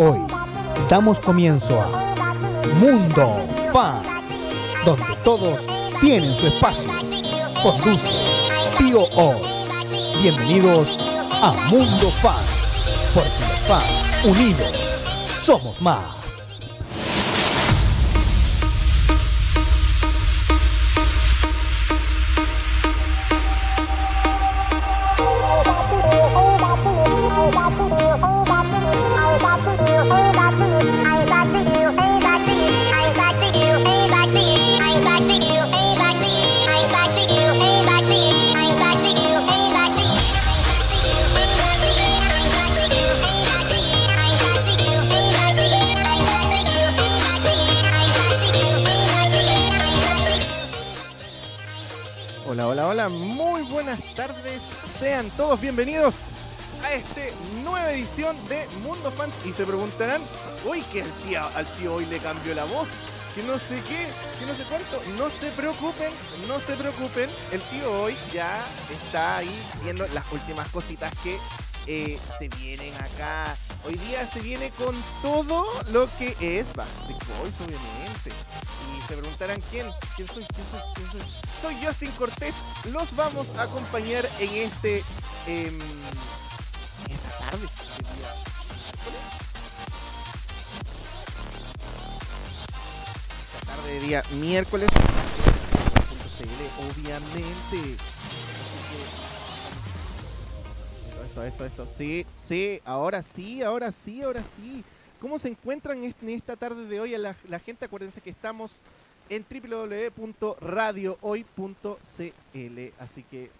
Hoy damos comienzo a Mundo Fans, donde todos tienen su espacio. Conduce Tío O. Bienvenidos a Mundo Fans, porque los fans unidos somos más. Todos bienvenidos a esta nueva edición de Mundo Fans y se preguntarán, uy, que al tío, al tío hoy le cambió la voz, que no sé qué, que no sé cuánto, no se preocupen, no se preocupen, el tío hoy ya está ahí viendo las últimas cositas que eh, se vienen acá. Hoy día se viene con todo lo que es Backstreet Boys, obviamente. Y se preguntarán quién, quién soy, quién soy, quién soy. Soy Justin Cortés. Los vamos a acompañar en este. Em, esta tarde. Esta tarde de día miércoles. Obviamente. Esto, esto, esto. Sí, sí, ahora sí, ahora sí, ahora sí. ¿Cómo se encuentran en esta tarde de hoy la, la gente? Acuérdense que estamos en www.radiohoy.cl. Así que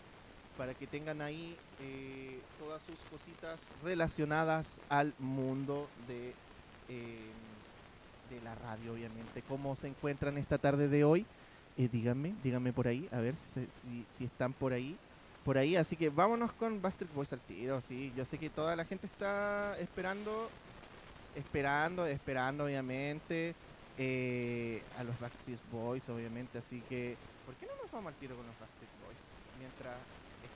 para que tengan ahí eh, todas sus cositas relacionadas al mundo de, eh, de la radio, obviamente. ¿Cómo se encuentran esta tarde de hoy? Eh, díganme, díganme por ahí, a ver si, si, están por ahí. Por ahí, así que vámonos con Buster Boys al tiro, sí. Yo sé que toda la gente está esperando, esperando, esperando, obviamente eh, a los Backstreet Boys, obviamente. Así que, ¿por qué no nos vamos al tiro con los Backstreet Boys? Mientras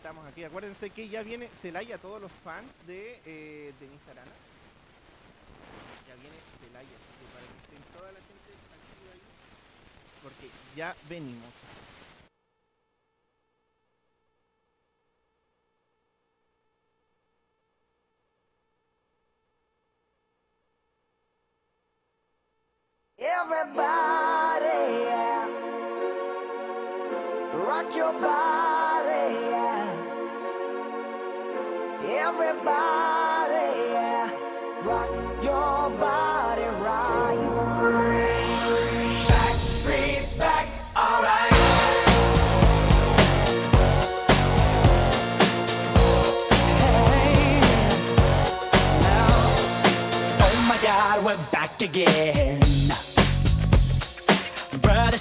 estamos aquí. Acuérdense que ya viene Celaya, todos los fans de eh, Denise Arana. Ya viene Celaya, para que estén toda la gente aquí ahí, porque ya venimos. Everybody, yeah. rock your body, yeah. Everybody, yeah. rock your body right. Back streets back, alright. Hey, oh my God, we're back again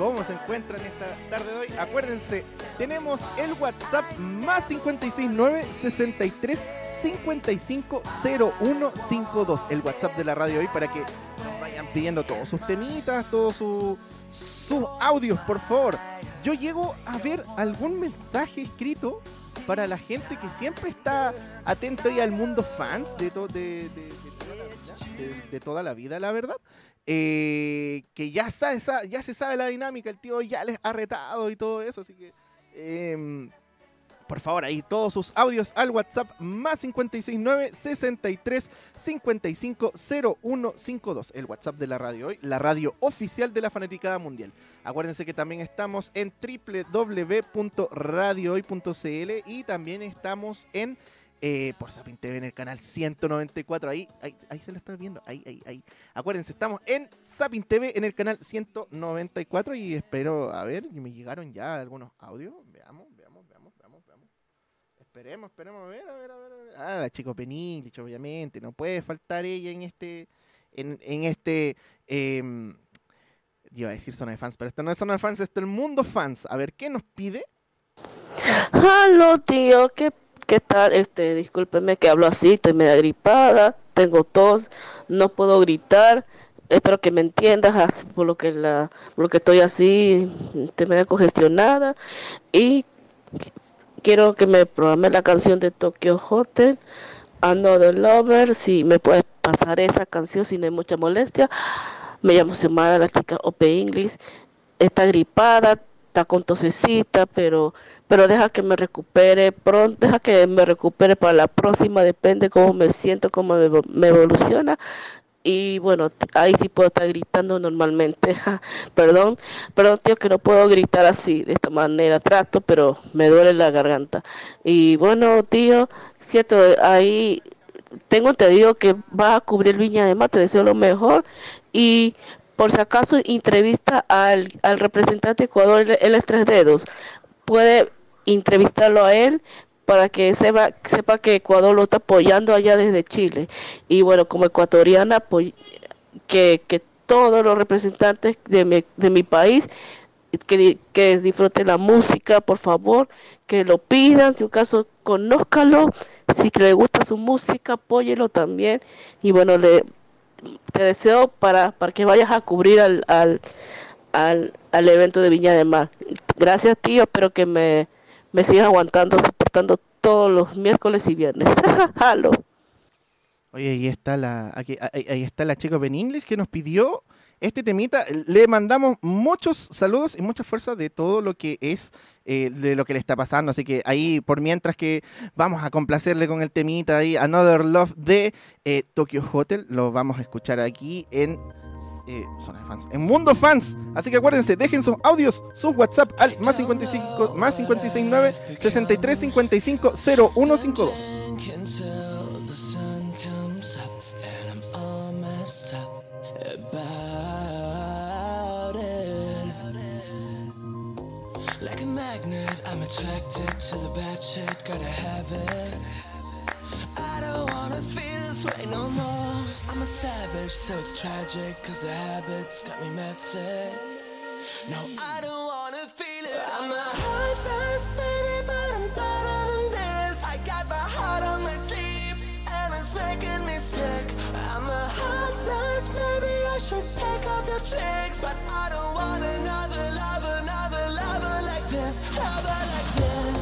¿Cómo se encuentran esta tarde de hoy? Acuérdense, tenemos el WhatsApp más 569 63 55 0152. El WhatsApp de la radio hoy para que nos vayan pidiendo todos sus temitas, todos su- sus audios, por favor. Yo llego a ver algún mensaje escrito para la gente que siempre está atento ahí al mundo fans de, to- de- de- de toda la de toda la vida, la verdad eh, que ya, se sabe la dinámica, el tío ya les ha retado y todo eso, así que em, por favor ahí todos sus audios al WhatsApp más 569 63 55 0152, el WhatsApp de la radio hoy, la radio oficial de la Fanaticada Mundial. Acuérdense que también estamos en www.radiohoy.cl y también estamos en eh, por Sapin TV en el canal 194. Ahí, ahí, ahí se lo está viendo. Ahí, ahí, ahí. Acuérdense, estamos en Sapin TV en el canal 194 y espero, a ver, me llegaron ya algunos audios. Veamos, veamos, veamos, veamos, veamos. Esperemos, esperemos, a ver, a ver, a ver. a ver. Ah, la Chico Penilich, obviamente. No puede faltar ella en este, en, en este, yo iba a decir zona de fans, pero esto no es zona de fans, esto es el mundo fans. A ver, ¿qué nos pide? Aló, tío, ¿qué, qué tal? Este, discúlpeme que hablo así, estoy media gripada, tengo tos, no puedo gritar. Espero que me entiendas por lo que la, por lo que estoy así, estoy media congestionada y qu- quiero que me programe la canción de Tokyo Hotel, Another Lover, si me puedes pasar esa canción si no hay mucha molestia. Me llamo Xiomara, la chica OP English, está gripada, está con tosecita, pero pero deja que me recupere pronto, deja que me recupere para la próxima, depende cómo me siento, cómo me, me evoluciona. Y bueno, ahí sí puedo estar gritando normalmente. perdón, perdón tío que no puedo gritar así, de esta manera. Trato, pero me duele la garganta. Y bueno, tío, cierto, ahí tengo entendido que va a cubrir Viña de te deseo lo mejor. Y por si acaso entrevista al, al representante de Ecuador, el, el Tres Dedos. Puede entrevistarlo a él para que sepa, sepa que Ecuador lo está apoyando allá desde Chile. Y bueno, como ecuatoriana, apoy- que, que todos los representantes de mi, de mi país que, que disfruten la música, por favor, que lo pidan, si acaso conózcalo, si le gusta su música, apóyelo también. Y bueno, le, te deseo para, para que vayas a cubrir al, al, al, al evento de Viña de Mar. Gracias, tío, espero que me, me sigas aguantando, soportando todos los miércoles y viernes. Halo. Oye, ahí está la, aquí- ahí, ahí está la chica Ben English que nos pidió este temita. Le mandamos muchos saludos y mucha fuerza de todo lo que es, eh, de lo que le está pasando. Así que ahí, por mientras que vamos a complacerle con el temita ahí, Another Love de eh, Tokyo Hotel, lo vamos a escuchar aquí en... Eh, Zona de fans, en Mundo Fans. Así que acuérdense, dejen sus audios, sus WhatsApp al más 55 más 569 63 55 0152. attracted to the bad shit, gotta have it. I don't wanna feel this way no more. I'm a savage, so it's tragic, cause the habits got me mad sick. No, I don't wanna feel it. I'm a hard fast baby, but I'm better than this. I got my heart on my sleeve, and it's making me sick. I'm a hard Realize maybe I should pick up your tricks, but I don't want another lover, another lover like this, lover like this.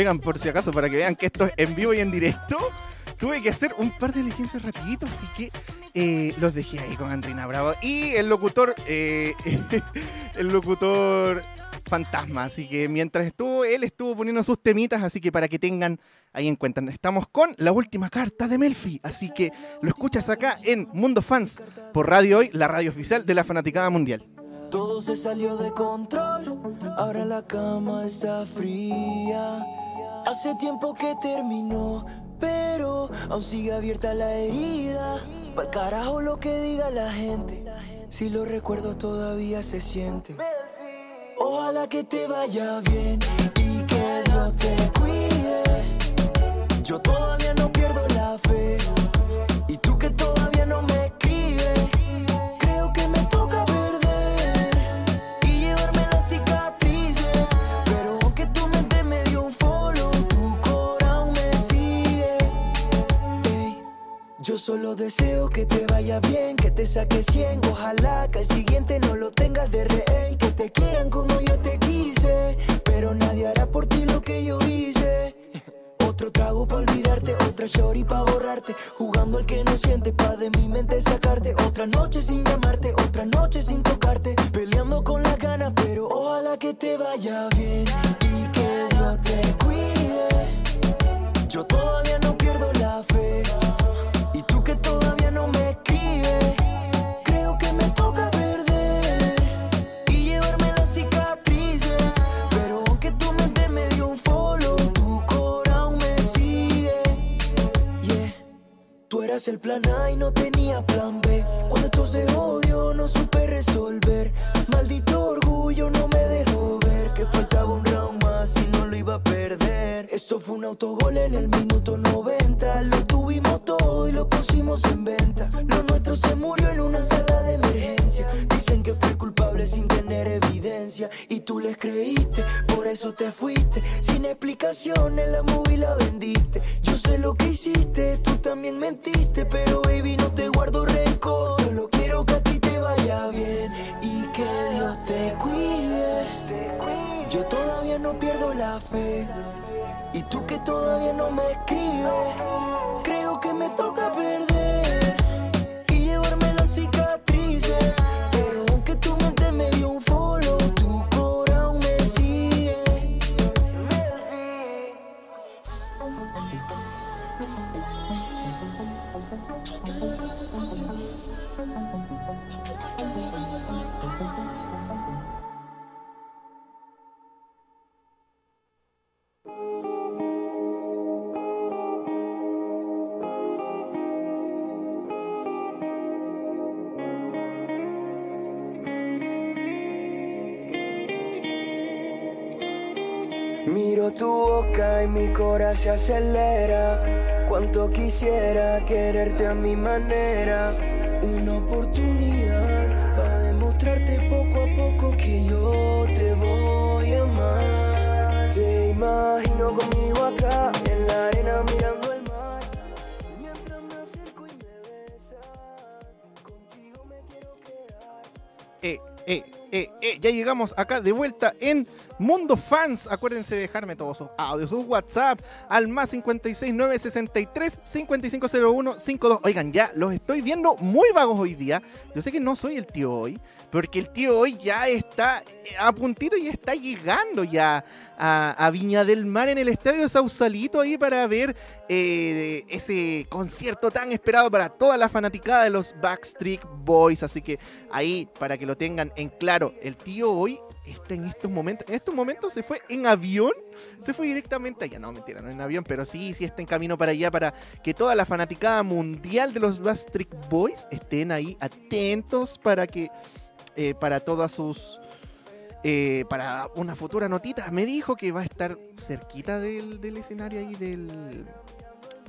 Oigan, por si acaso, para que vean que esto es en vivo y en directo, tuve que hacer un par de diligencias rapidito, así que eh, los dejé ahí con Andrina Bravo. Y el locutor, eh, el locutor fantasma. Así que mientras estuvo, él estuvo poniendo sus temitas, así que para que tengan ahí en cuenta. Estamos con la última carta de Melfi, así que lo escuchas acá en Mundo Fans por Radio Hoy, la radio oficial de la Fanaticada Mundial. Todo se salió de control, ahora la cama está fría. Hace tiempo que terminó, pero aún sigue abierta la herida. Pa'l carajo lo que diga la gente, si lo recuerdo todavía se siente. Ojalá que te vaya bien y que Dios te cuide. Yo Yo solo deseo que te vaya bien, que te saques 100. Ojalá que el siguiente no lo tengas de rehén. Que te quieran como yo te quise, pero nadie hará por ti lo que yo hice. Otro trago pa' olvidarte, otra shorty pa' borrarte Jugando al que no siente pa' de mi mente sacarte Otra noche sin llamarte, otra noche sin tocarte Peleando con las ganas, pero ojalá que te vaya bien Y que Dios te cuide Yo todavía no pierdo la fe Tú eras el plan A y no tenía plan B. Cuando esto se jodió, no supe resolver. Maldito orgullo no me dejó que faltaba un round más y no lo iba a perder. Eso fue un autogol en el minuto 90. Lo tuvimos todo y lo pusimos en venta. Lo nuestro se murió en una sala de emergencia. Dicen que fue culpable sin tener evidencia. Y tú les creíste, por eso te fuiste. Sin explicaciones, la movie la vendiste. Yo sé lo que hiciste, tú también mentiste. Pero baby, no te guardo rencor. Solo quiero que a ti te vaya bien y que Dios te cuide. Yo todavía no pierdo la fe. Y tú que todavía no me escribes, creo que me toca perder mi corazón se acelera. Cuánto quisiera quererte a mi manera. Una oportunidad para demostrarte poco a poco que yo te voy a amar. Te imagino conmigo acá en la arena mirando el mar. Mientras me acerco y me besas, contigo me quiero quedar. Eh, eh, eh, eh, ya llegamos acá de vuelta en Mundo Fans. Acuérdense de dejarme todos sus audios, sus WhatsApp al más 56 963 5501 52. Oigan, ya los estoy viendo muy vagos hoy día. Yo sé que no soy el tío hoy, porque el tío hoy ya está eh, a puntito y está llegando ya a, Viña del Mar en el estadio Sausalito ahí para ver eh, ese concierto tan esperado para toda la fanaticada de los Backstreet Boys. Así que ahí, para que lo tengan en claro, el tío hoy está en estos momentos. En estos momentos se fue en avión. Se fue directamente allá. No, mentira, no en avión, pero sí, sí está en camino para allá para que toda la fanaticada mundial de los Backstreet Boys estén ahí atentos para que. eh, para todas sus. eh, para una futura notita. Me dijo que va a estar cerquita del, del escenario ahí del.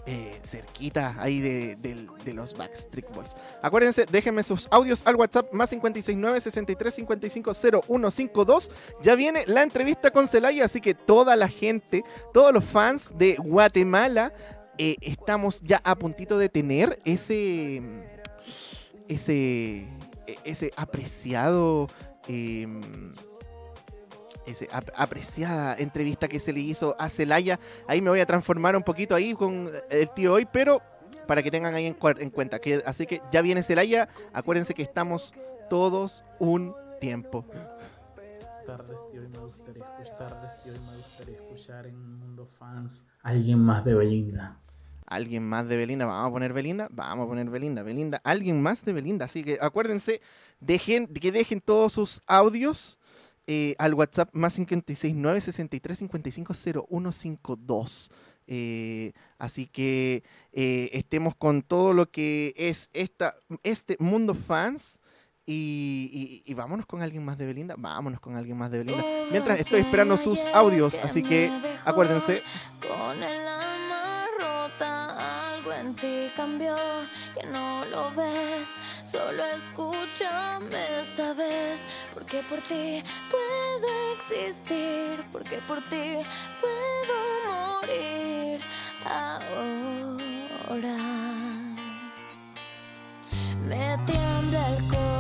Eh, cerquita ahí de, los Backstreet Boys. Acuérdense, déjenme sus audios al WhatsApp más 569 63 55 0152. Ya viene la entrevista con Celaya, así que toda la gente, todos los fans de Guatemala, eh, estamos ya a puntito de tener ese. ese. ese apreciado. em, ap- apreciada entrevista que se le hizo a Celaya. Ahí me voy a transformar un poquito ahí con el tío hoy, pero para que tengan ahí en, cuenta. Que, así que ya viene Celaya. Acuérdense que estamos todos un tiempo. tardes y hoy me gustaría escuchar, tardes y hoy me gustaría escuchar en Mundo Fans alguien más de Belinda. Alguien más de Belinda, vamos a poner Belinda, vamos a poner Belinda, Belinda, alguien más de Belinda. Así que acuérdense, dejen, que dejen todos sus audios eh, al WhatsApp más 569 63 55 0152. Eh, así que eh, estemos con todo lo que es esta, este mundo fans. Y, y- y vámonos con alguien más de Belinda. Vámonos con alguien más de Belinda. Mientras estoy esperando sus audios. Así que acuérdense. Con el en ti cambió, que no lo ves. Solo escúchame esta vez, porque por ti puedo existir, porque por ti puedo morir ahora. Me tiembla el corazón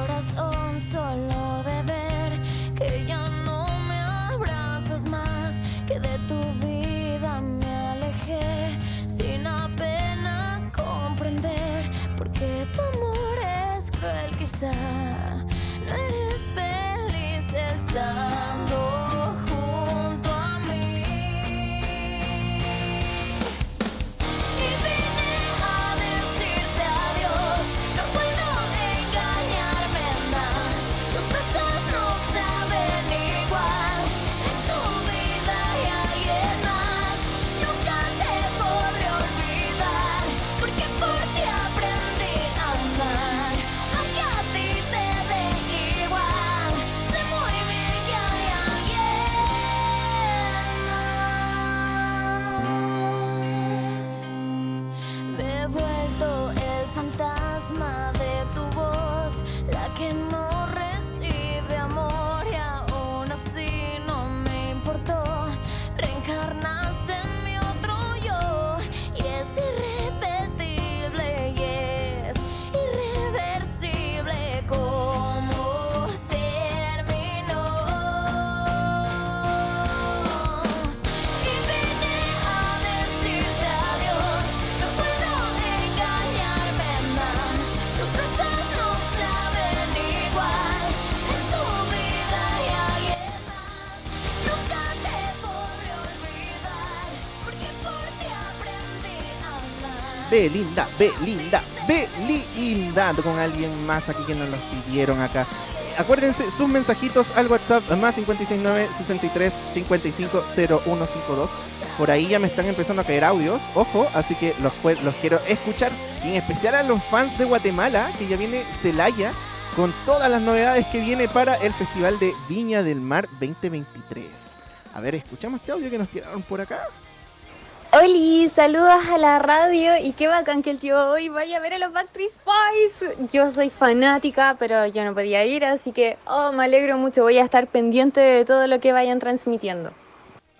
Belinda, Belinda, Belinda. Con alguien más aquí que nos los pidieron acá. Acuérdense sus mensajitos al WhatsApp más 569 63 55 0152. Por ahí ya me están empezando a caer audios, ojo, así que los quiero escuchar. Y en especial a los fans de Guatemala, que ya viene Celaya con todas las novedades que viene para el Festival de Viña del Mar 2023. A ver, escuchamos este audio que nos tiraron por acá. Oli, saludos a la radio y qué bacán que el tío hoy vaya a ver a los Backstreet Boys. Yo soy fanática, pero yo no podía ir, así que oh, me alegro mucho. Voy a estar pendiente de todo lo que vayan transmitiendo.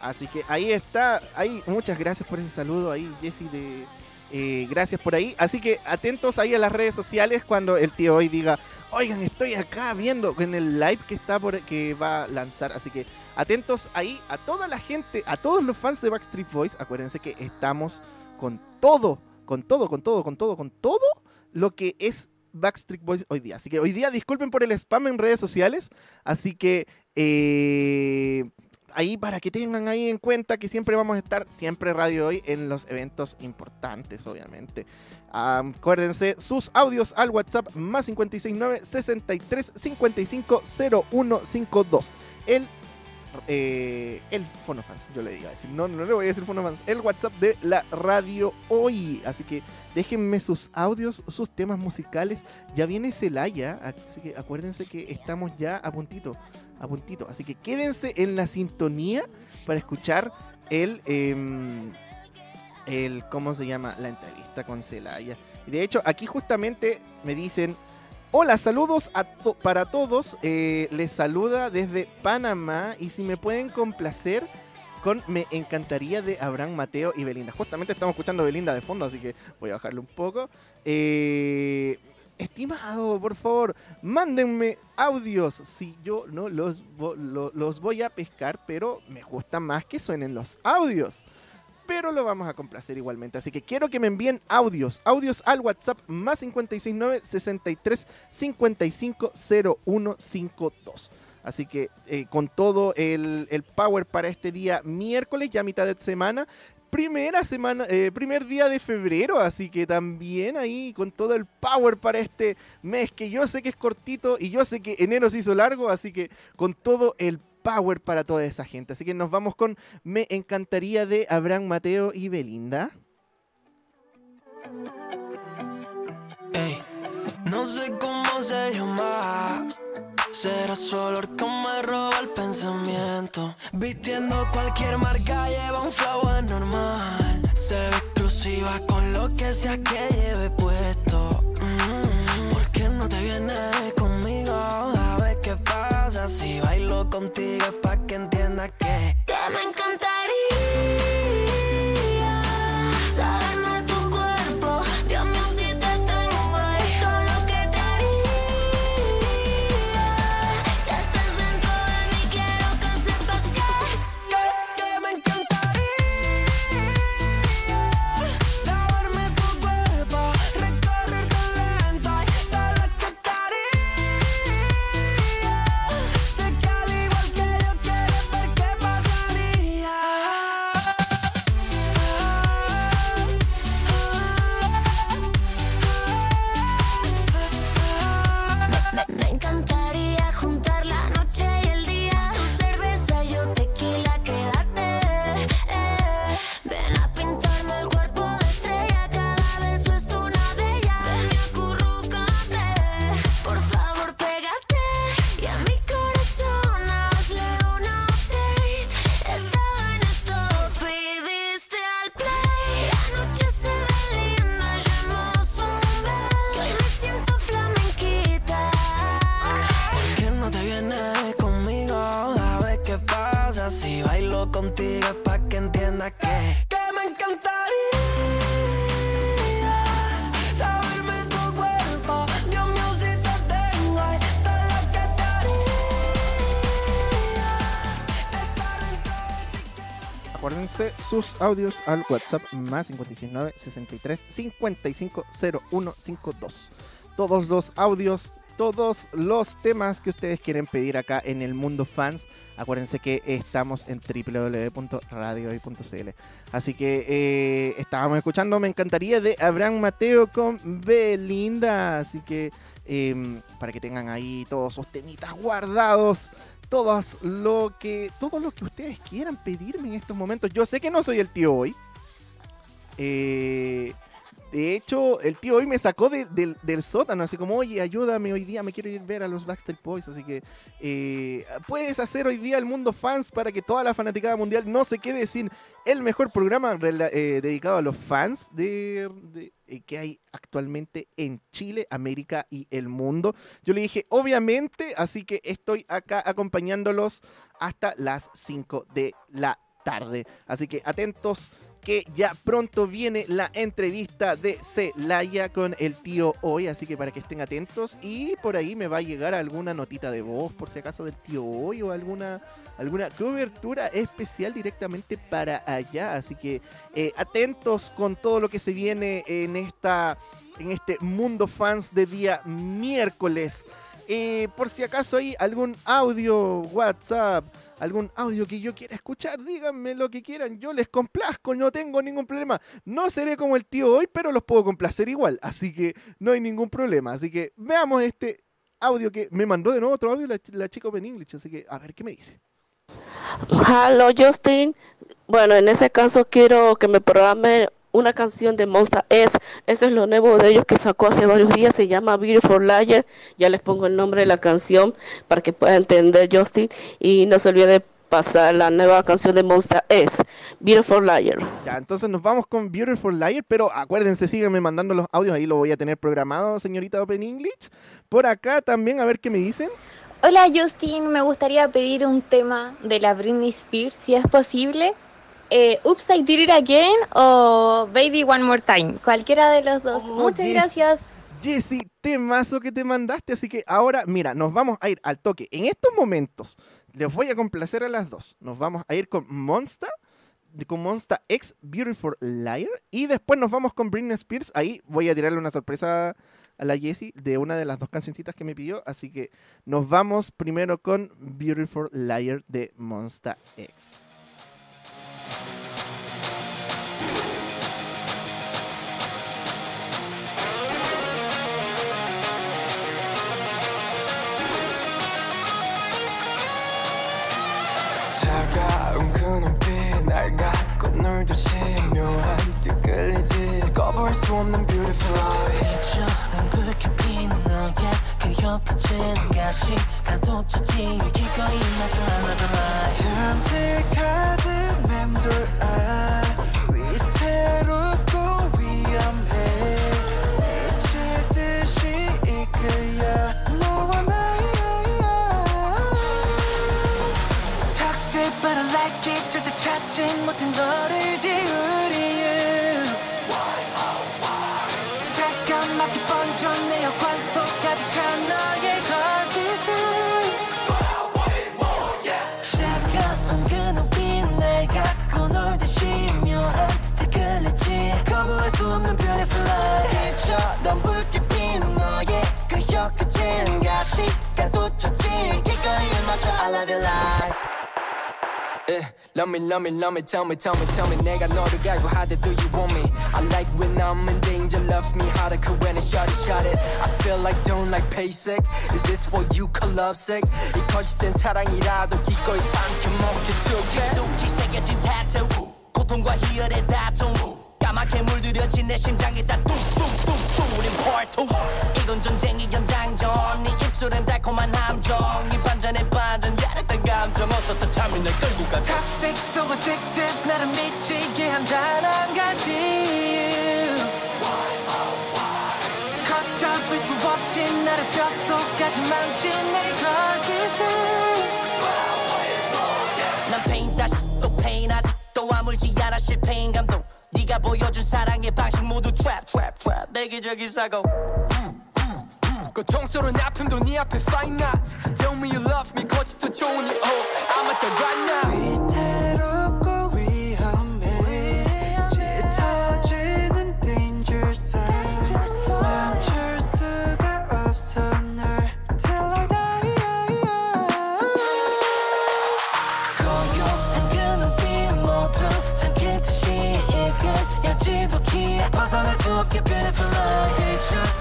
Así que ahí está, ahí muchas gracias por ese saludo ahí, Jessy de eh, gracias por ahí. Así que atentos ahí a las redes sociales cuando el tío hoy diga, oigan, estoy acá viendo en el live que está por que va a lanzar. Así que atentos ahí a toda la gente, a todos los fans de Backstreet Boys. Acuérdense que estamos con todo, con todo, con todo, con todo, con todo lo que es Backstreet Boys hoy día. Así que hoy día disculpen por el spam en redes sociales. Así que eh, ahí para que tengan ahí en cuenta que siempre vamos a estar, siempre Radio Hoy, en los eventos importantes, obviamente. Am, acuérdense, sus audios al WhatsApp más 569 63 55 0152. El eh, el Fonofans, yo le a decir, no, no le voy a decir Fonofans, el WhatsApp de la radio hoy. Así que déjenme sus audios, sus temas musicales. Ya viene Celaya, así que acuérdense que estamos ya a puntito, a puntito. Así que quédense en la sintonía para escuchar el, em, el ¿cómo se llama? La entrevista con Celaya. De hecho, aquí justamente me dicen, Hola, saludos a to- para todos. Eh, les saluda desde Panamá y si me pueden complacer con Me encantaría de Abraham Mateo y Belinda. Justamente estamos escuchando Belinda de fondo, así que voy a bajarle un poco. Eh, estimado, por favor, mándenme audios. Si yo no los, los voy a pescar, pero me gusta más que suenen los audios. Pero lo vamos a complacer igualmente. Así que quiero que me envíen audios. Audios al WhatsApp más 569 63 55 0152. Así que eh, con todo el, el power para este día miércoles, ya mitad de semana, primera semana, eh, primer día de febrero, así que también ahí con todo el power para este mes que yo sé que es cortito y yo sé que enero se hizo largo, así que con todo el power para toda esa gente. Así que nos vamos con Me encantaría de Abraham Mateo y Belinda. Ey, no sé cómo se llama. Será su olor que me roba el pensamiento. Vistiendo cualquier marca, lleva un flow anormal. Se ve exclusiva con lo que sea que lleve puesto. Mm, contigo audios al WhatsApp más 569 63 55 0152. Todos los audios, todos los temas que ustedes quieren pedir acá en el mundo fans. Acuérdense que estamos en www.radiohoy.cl. Así que eh, estábamos escuchando, me encantaría, de Abraham Mateo con Belinda. Así que em, para que tengan ahí todos sus temitas guardados todos lo que todo lo que ustedes quieran pedirme en estos momentos. Yo sé que no soy el tío hoy. Eh, de hecho, el tío hoy me sacó de- del- del sótano, así como, oye, ayúdame hoy día, me quiero ir a ver a los Backstreet Boys. Así que eh, puedes hacer hoy día el mundo fans para que toda la fanaticada mundial no se quede sin el mejor programa eh, dedicado a los fans de, que hay actualmente en Chile, América y el mundo. Yo le dije, obviamente, así que estoy acá acompañándolos hasta las 5 de la tarde. Así que atentos que ya pronto viene la entrevista de Celaya con el tío hoy, así que para que estén atentos y por ahí me va a llegar alguna notita de voz por si acaso del tío hoy o alguna alguna cobertura especial directamente para allá, así que eh, atentos con todo lo que se viene en esta en este mundo fans de día miércoles. Eh, por si acaso hay algún audio, WhatsApp, algún audio que yo quiera escuchar, díganme lo que quieran, yo les complazco, no tengo ningún problema. No seré como el tío hoy, pero los puedo complacer igual, así que no hay ningún problema. Así que veamos este audio que me mandó de nuevo otro audio la, la chica Open English, así que a ver qué me dice. Hello Justin. Bueno, en ese caso quiero que me programe una canción de Monster S. Eso es lo nuevo de ellos que sacó hace varios días. Se llama Beautiful Liar. Ya les pongo el nombre de la canción para que puedan entender Justin. Y no se olvide de pasar la nueva canción de Monster S. Beautiful Liar. Ya, entonces nos vamos con Beautiful Liar, pero acuérdense, síganme mandando los audios, ahí lo voy a tener programado, señorita Open English. Por acá también, a ver qué me dicen. Hola Justin, me gustaría pedir un tema de la Britney Spears, si es posible. Eh, Oops, I Did It Again o Baby One More Time. Cualquiera de los dos. Oh, Muchas yes. gracias. Jessy, temazo que te mandaste. Así que ahora, mira, nos vamos a ir al toque. En estos momentos, les voy a complacer a las dos. Nos vamos a ir con Monster, con Monster X Beautiful Liar. Y después nos vamos con Britney Spears. Ahí voy a tirarle una sorpresa a la Jessie de una de las dos cancioncitas que me pidió. Así que nos vamos primero con Beautiful Liar de Monster X. 수 없는 beautiful eye. 붉게 핀 너의 그 혀끝은 가시 가둬졌지 기꺼이 맞아 another lie 탐색하듯 맴돌 아 위태롭고 위험해. 미칠 듯이 이끌려 너와 나의 Toxic but I like it. 절대 찾지 못한 너를 lie 빛처럼 붉게 핀 너의 그 혀끝은 가시가 돋쳤지 기꺼이 맞춰 I love you like Eh, love me, love me, love me, tell me, tell me, tell me 내가 너를 갈고 하대 do you want me I like when I'm in danger, love me harder 그 when it's shot it, shot it I feel like don't like basic Is this what you call lovesick 이 거짓된 사랑이라도 기꺼이 삼켜먹게 툭해 깊숙이 새겨진 타투 고통과 희열의 다툼 까맣게 물들여진 내 심장에 다 뚱뚱뚱 뚫린 portal 이건 전쟁이 연장전 네 입술엔 달콤한 함정 이 반전에 반전 야릇한 감정. 어서 더 참이 날 끌고 가 Toxic so addictive. 나를 미치게 한단 한 가지. 걷잡을 수 없이 나를 뼛속까지 망친 내 거짓은 난 페인 다시 또 페인 아직도 아물지 않아 실패인 감동 네가 보여준 사랑의 방식 모두 트랩 트랩 트랩 내기적인 사고. 고통스러운 아픔도 네 앞에 fine not Tell me you love me 거짓도 좋으니 oh I'm at the right now beautiful, I hate you.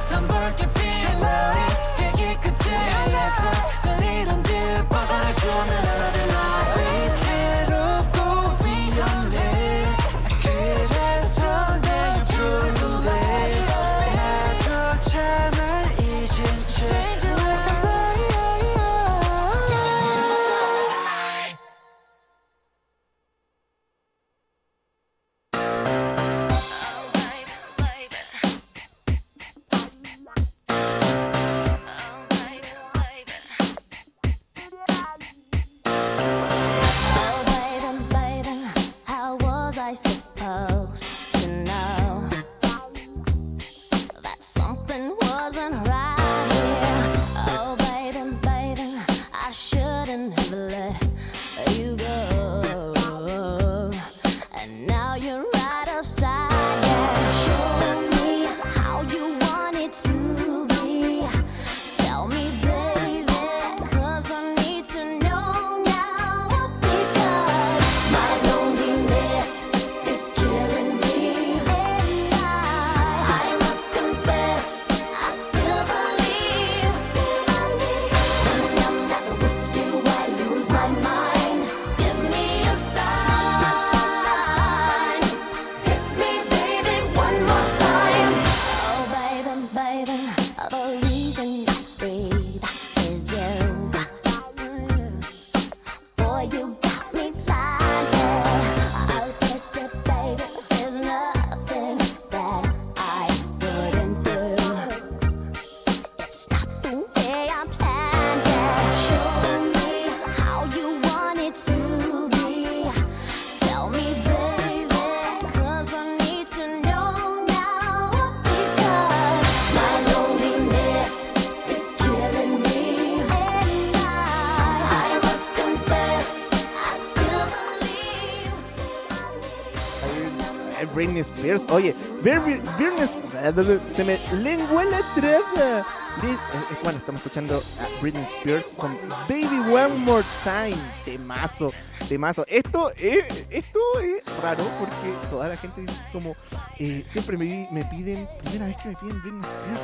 Oye, Britney Spears, se me lengua la traba. Eh, eh, Bueno, estamos escuchando a Britney Spears con Baby One More Time, temazo, temazo. Esto es, esto es raro porque toda la gente dice como, eh, siempre me, me piden, primera vez que me piden Britney Spears.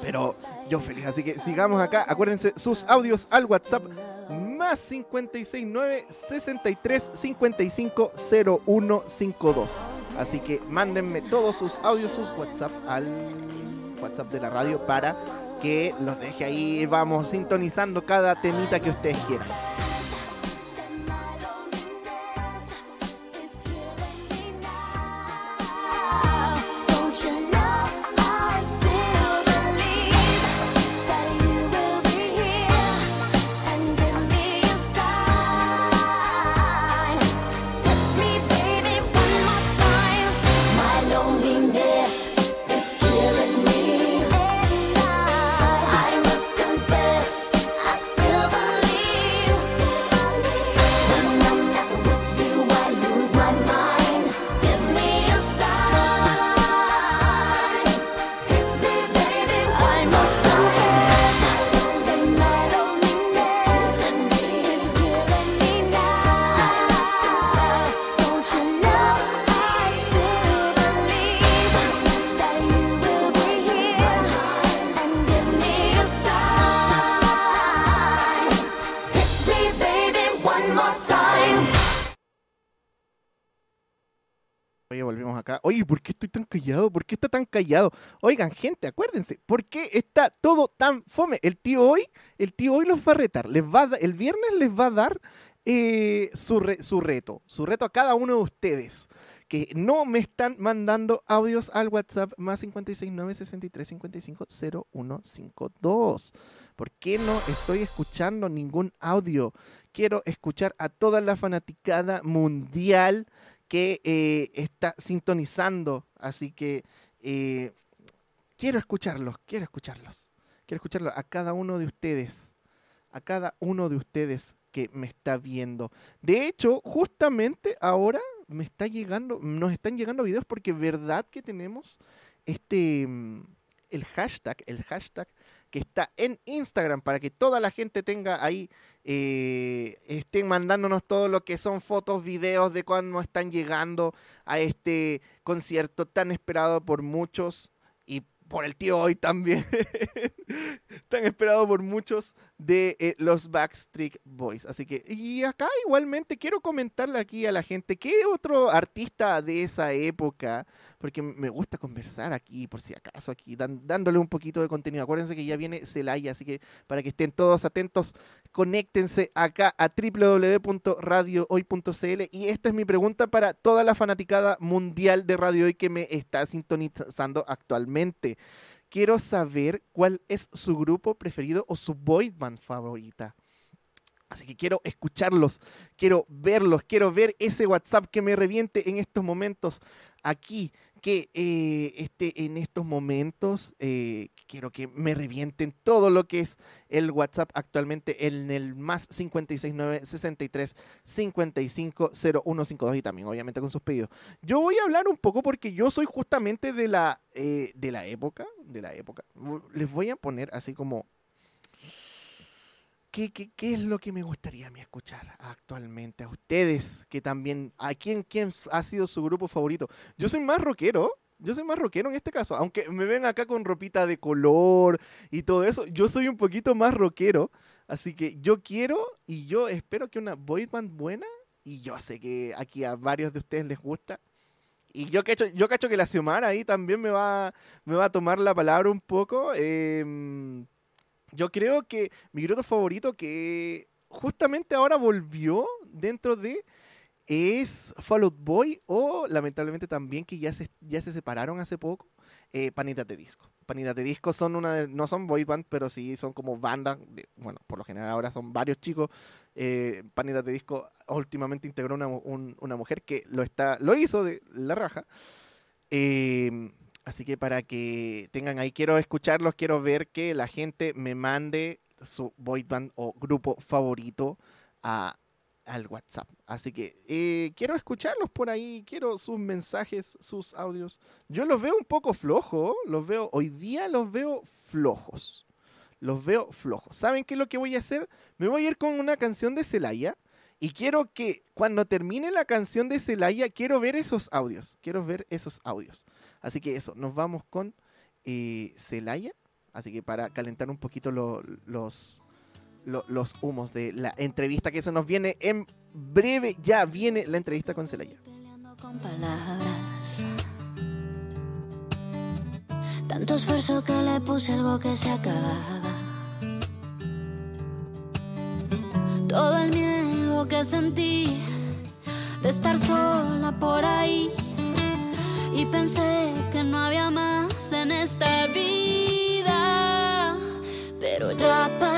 Pero yo feliz, así que sigamos acá. Acuérdense sus audios al WhatsApp más 569 63 55 0152. Así que mándenme todos sus audios, sus WhatsApp al WhatsApp de la radio para que los deje ahí. Vamos sintonizando cada temita que ustedes quieran. Oye, ¿por qué estoy tan callado? ¿Por qué está tan callado? Oigan, gente, acuérdense, ¿por qué está todo tan fome? El tío hoy, el tío hoy los va a retar. Les va el viernes les va a dar eh, su, su reto. Su reto a cada uno de ustedes. Que no me están mandando audios al WhatsApp más 569 63 55 0152. ¿Por qué no estoy escuchando ningún audio? Quiero escuchar a toda la fanaticada mundial que eh, está sintonizando. Así que eh, quiero escucharlos, quiero escucharlos. Quiero escucharlos a cada uno de ustedes. A cada uno de ustedes que me está viendo. De hecho, justamente ahora me está llegando, nos están llegando videos porque verdad que tenemos este mm, el hashtag, el hashtag que está en Instagram para que toda la gente tenga ahí, eh, estén mandándonos todo lo que son fotos, videos de cuando están llegando a este concierto tan esperado por muchos y por el tío hoy también, tan esperado por muchos de eh, los Backstreet Boys. Así que, y acá igualmente quiero comentarle aquí a la gente, ¿qué otro artista de esa época? Porque me gusta conversar aquí, por si acaso, aquí dándole un poquito de contenido. Acuérdense que ya viene Celaya, así que para que estén todos atentos, conéctense acá a www.radiohoy.cl y esta es mi pregunta para toda la fanaticada mundial de Radio Hoy que me está sintonizando actualmente. Quiero saber cuál es su grupo preferido o su boy band favorita. Así que quiero escucharlos, quiero verlos, quiero ver ese WhatsApp que me reviente en estos momentos aquí, que eh, esté en estos momentos, eh, quiero que me revienten todo lo que es el WhatsApp actualmente en el más 569 63 55 0152 y también obviamente con sus pedidos. Yo voy a hablar un poco porque yo soy justamente de la, eh, de la época, de la época. Les voy a poner así como ¿Qué, qué, qué es lo que me gustaría a mí escuchar actualmente? A ustedes, que también, ¿a quién, quién ha sido su grupo favorito? Yo soy más rockero, yo soy más rockero en este caso, aunque me ven acá con ropita de color y todo eso, yo soy un poquito más rockero, así que yo quiero y yo espero que una boy band buena, y yo sé que aquí a varios de ustedes les gusta, y yo cacho, yo cacho que la Xiomara ahí también me va, me va a tomar la palabra un poco. em, yo creo que mi grupo favorito que justamente ahora volvió dentro de es Fall Out Boy o lamentablemente también que ya se, ya se separaron hace poco, eh, Panitas de Disco. Panitas de Disco son una de- no son boy band, pero sí son como bandas, de- bueno, por lo general ahora son varios chicos. Eh, Panitas de Disco últimamente integró una, un- una mujer que lo, está, lo hizo de la raja. Eh, así que para que tengan ahí, quiero escucharlos, quiero ver que la gente me mande su boy band o grupo favorito a al WhatsApp. Así que eh, quiero escucharlos por ahí, quiero sus mensajes, sus audios. Yo los veo un poco flojos, los veo, hoy día los veo flojos. Los veo flojos. ¿Saben qué es lo que voy a hacer? Me voy a ir con una canción de Celaya y quiero que cuando termine la canción de Celaya, quiero ver esos audios. Quiero ver esos audios. Así que eso, nos vamos con eh, Celaya. Así que para calentar un poquito lo- los, lo- los humos de la entrevista que se nos viene en breve, ya viene la entrevista con Celaya. con palabras. Tanto esfuerzo que le puse algo que se acababa. Todo el miedo que sentí de estar sola por ahí. Y pensé que no había más en esta vida. Pero ya pasó.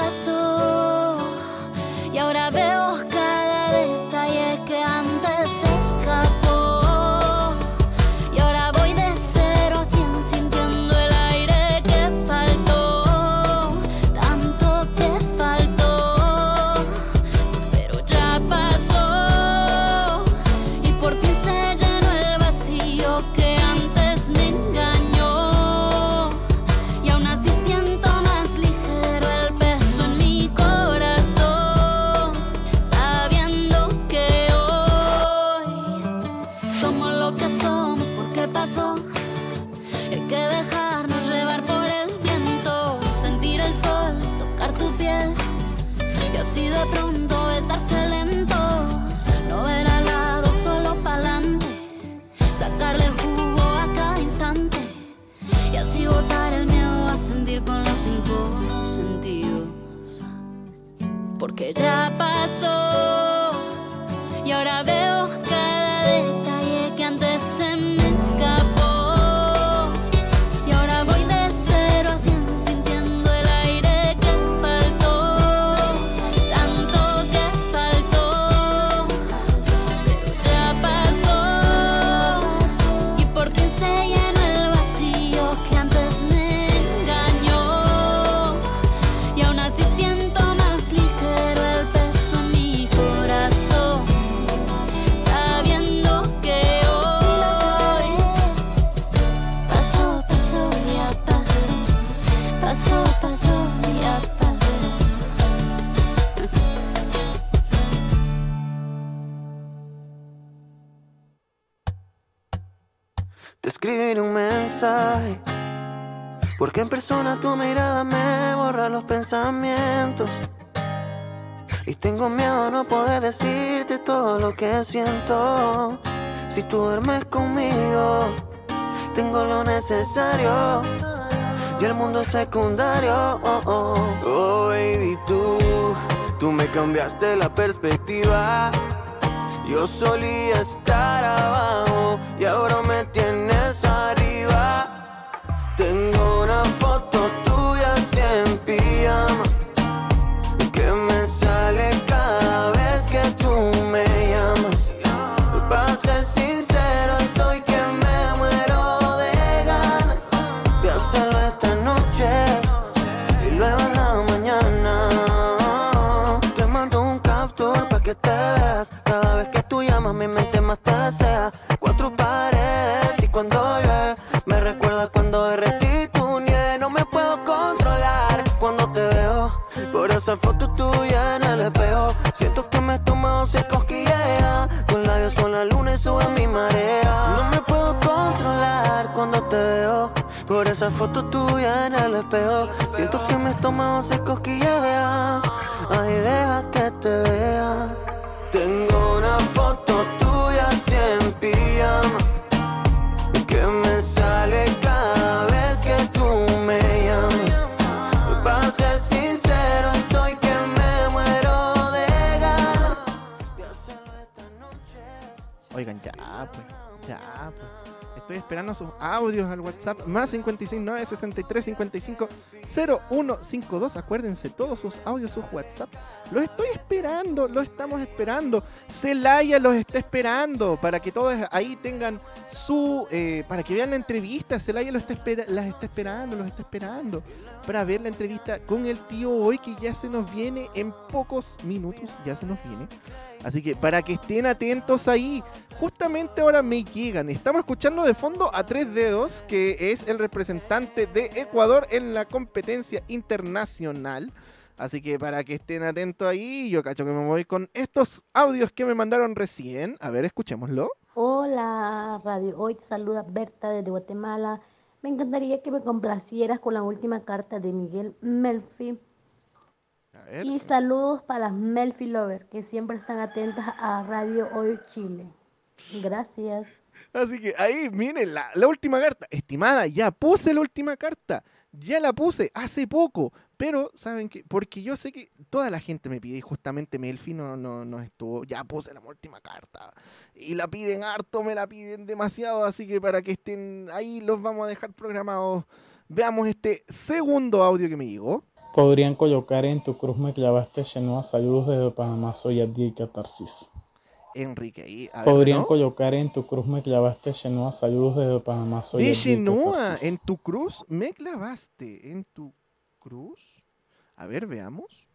Lo que siento. Si tú duermes conmigo, tengo lo necesario. Y el mundo secundario. Oh, oh. Oh, baby, tú, tú me cambiaste la perspectiva. Yo solía estar abajo y ahora me más 569 63 55 0152. Acuérdense, todos sus audios, sus WhatsApp. Los estoy los estamos esperando. Celaya los está esperando para que todos ahí tengan su. eh, para que vean la entrevista. Celaya los está espera- las está esperando, los está esperando. Para ver la entrevista con el tío hoy que ya se nos viene en pocos minutos. Ya se nos viene. Así que para que estén atentos ahí, justamente ahora me llegan. Estamos escuchando de fondo a Tres Dedos, que es el representante de Ecuador en la competencia internacional. Así que para que estén atentos ahí, yo cacho que me voy con estos audios que me mandaron recién. A ver, escuchémoslo. Hola, Radio. Hoy te saluda Berta desde Guatemala. Me encantaría que me complacieras con la última carta de Miguel Melfi. A ver. Y saludos para las Melfi Lovers, que siempre están atentas a Radio Hoy Chile. Gracias. Así que ahí, miren, la, la última carta. Estimada, ya puse la última carta. Ya la puse hace poco. Pero, ¿saben qué? Porque yo sé que toda la gente me pide, y justamente Melfi no, no, no estuvo. Ya puse la última carta. Y la piden harto, me la piden demasiado. Así que para que estén ahí, los vamos a dejar programados. Veamos este segundo audio que me llegó. Podrían colocar en tu cruz me clavaste Chenoa. Saludos desde Panamá, soy Abdi Catarsis. Enrique, ahí. Podrían ¿no? colocar en tu cruz me clavaste Chenoa. Saludos desde Panamá, soy De Catarsis. en tu cruz me clavaste. En tu cruz. A ver, veamos.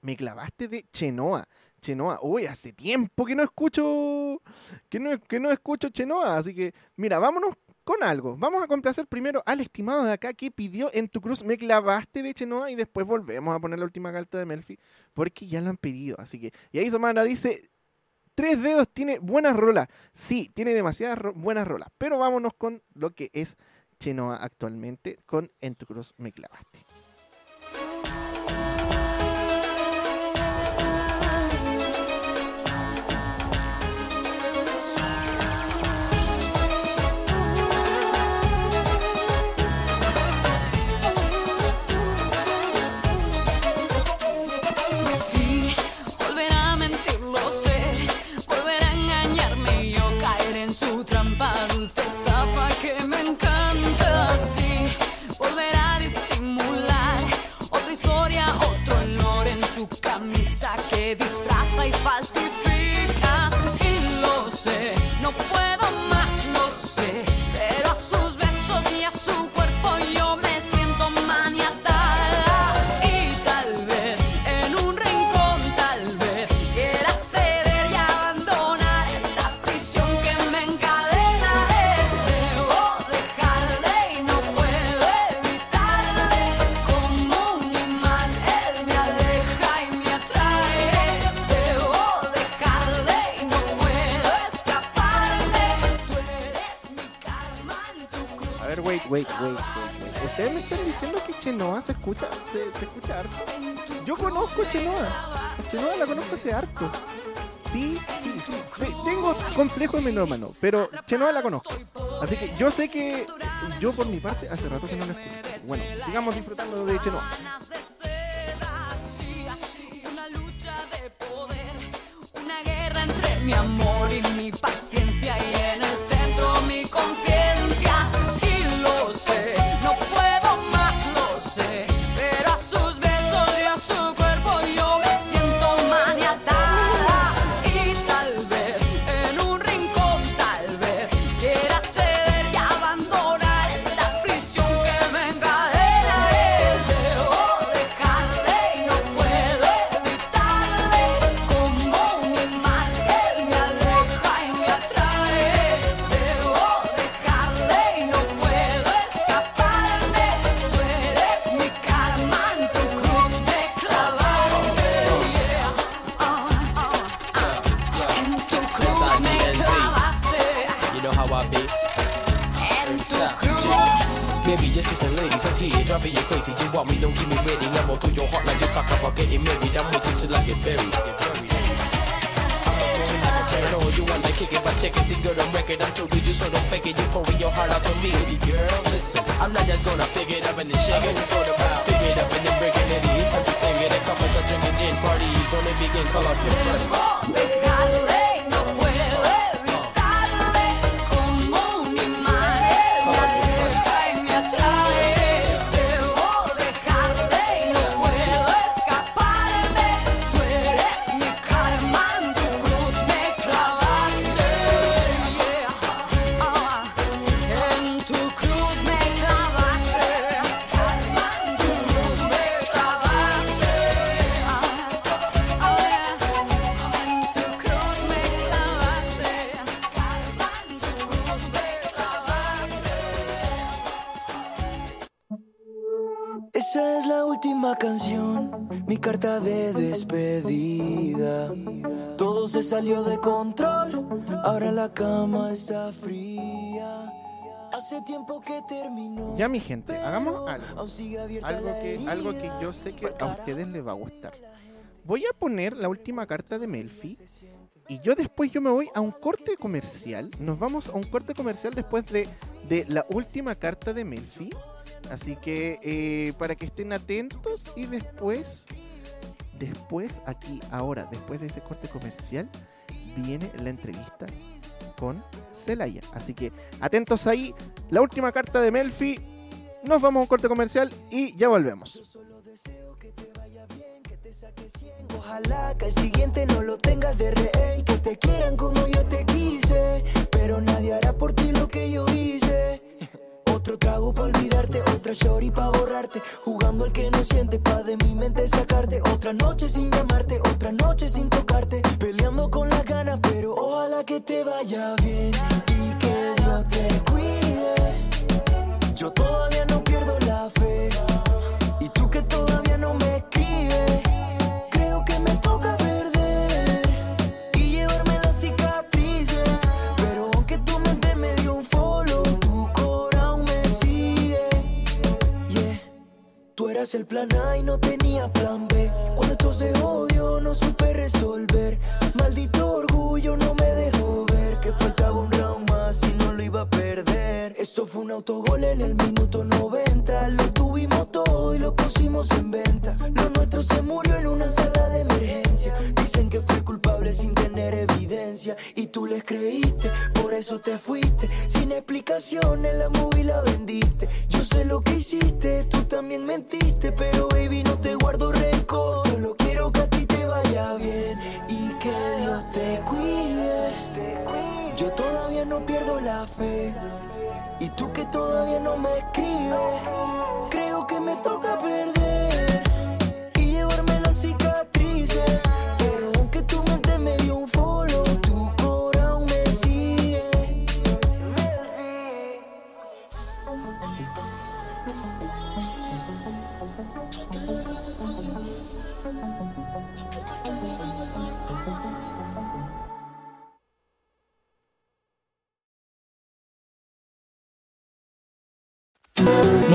Me clavaste de Chenoa. Chenoa. Uy, hace tiempo que no escucho. Que no, que no escucho Chenoa. Así que, mira, vámonos con algo. Vamos a complacer primero al estimado de acá que pidió en tu cruz me clavaste de Chenoa y después volvemos a poner la última carta de Melfi porque ya lo han pedido. Así que, y ahí Somana dice, Tres Dedos tiene buenas rolas. Sí, tiene demasiadas buenas rolas. Pero vámonos con lo que es Chenoa actualmente con En tu ¿Ustedes me están diciendo que Chenoa se escucha, se, escucha harto? Yo conozco Chenoa. Chenoa la conozco hace harto. Sí, sí, sí. Tengo complejo de melómano, pero Chenoa la conozco. Así que yo sé que yo por mi parte hace rato que no la escucho. Bueno, sigamos disfrutando de Chenoa. mi amor y mi paciencia y en el centro mi conciencia. Driving you crazy. You want me, don't keep me ready. Level to your heart like you talk about getting married. I'm with you till I get buried. I know you wanna kick it by checking, see good on record. I'm told you you so don't fake it. You pouring your heart out to me, baby girl. Listen, I'm not just gonna pick it up and then shake it. It's gonna pick it up and then break it. It's time to sing it. A couple of drinking gin party, gonna begin. Call up your friends. Salió de control, ahora la cama está fría. Hace tiempo que terminó. Ya mi gente, hagamos algo. Algo que, algo que yo sé que a ustedes les va a gustar. Voy a poner la última carta de Melfi y yo después yo me voy a un corte comercial. Nos vamos a un corte comercial después de, de la última carta de Melfi. Así que eh, para que estén atentos y después, después aquí, ahora, después de ese corte comercial, viene la entrevista con Celaya. Así que atentos ahí, la última carta de Melfi. Nos vamos a un corte comercial y ya volvemos. Ojalá que el siguiente no lo tengas de rehén, que te quieran como yo te quise, pero nadie hará por ti lo que yo hice. Otro trago pa' olvidarte, otra shorty pa' borrarte, jugando al que no siente pa' de mi mente sacarte. Otra noche sin llamarte, otra noche sin tocarte, peleando con las ganas, pero ojalá que te vaya bien y que Dios te cuide. Yo todavía no eras el plan A y no tenía plan B. Cuando esto se odió, no supe resolver. Maldito orgullo no me dejó ver que faltaba un round más y no lo iba a perder. Eso fue un autogol en el minuto 90. Lo tuvimos todo y lo pusimos en venta. Lo nuestro se murió en una sala de emergencia. Dicen que fue culpable sin tener evidencia. Y tú les creíste, por eso te fuiste. Sin explicaciones la movie la vendiste. Yo sé lo que hiciste, tú también mentiste. Pero baby, no te guardo rencor. Solo quiero que a ti te vaya bien y que Dios te cuide. Yo todavía no pierdo la fe. Y tú que todavía no me escribes, creo que me toca perder y llevarme las cicatrices.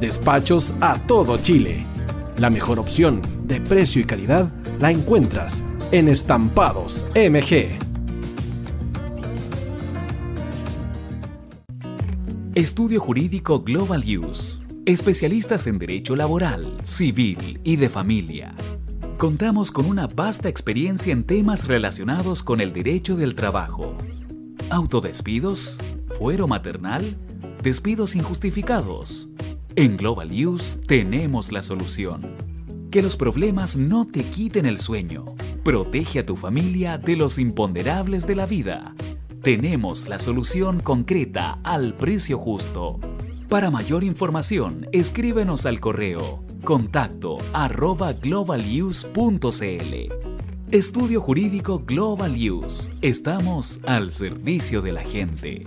Despachos a todo Chile. La mejor opción de precio y calidad la encuentras en Estampados MG. Estudio Jurídico Global Use. Especialistas en Derecho Laboral, Civil y de Familia. Contamos con una vasta experiencia en temas relacionados con el derecho del trabajo. Autodespidos, fuero maternal, despidos injustificados. En Global Use tenemos la solución. Que los problemas no te quiten el sueño. Protege a tu familia de los imponderables de la vida. Tenemos la solución concreta al precio justo. Para mayor información, escríbenos al correo contacto arroba globaluse.cl. Estudio Jurídico Global Use. Estamos al servicio de la gente.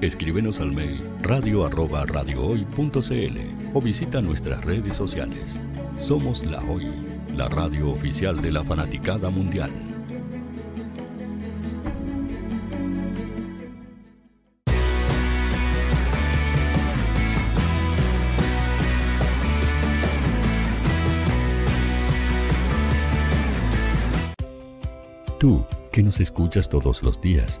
Escríbenos al mail radio arroba o visita nuestras redes sociales. Somos La Hoy, la radio oficial de la fanaticada mundial. Tú, que nos escuchas todos los días,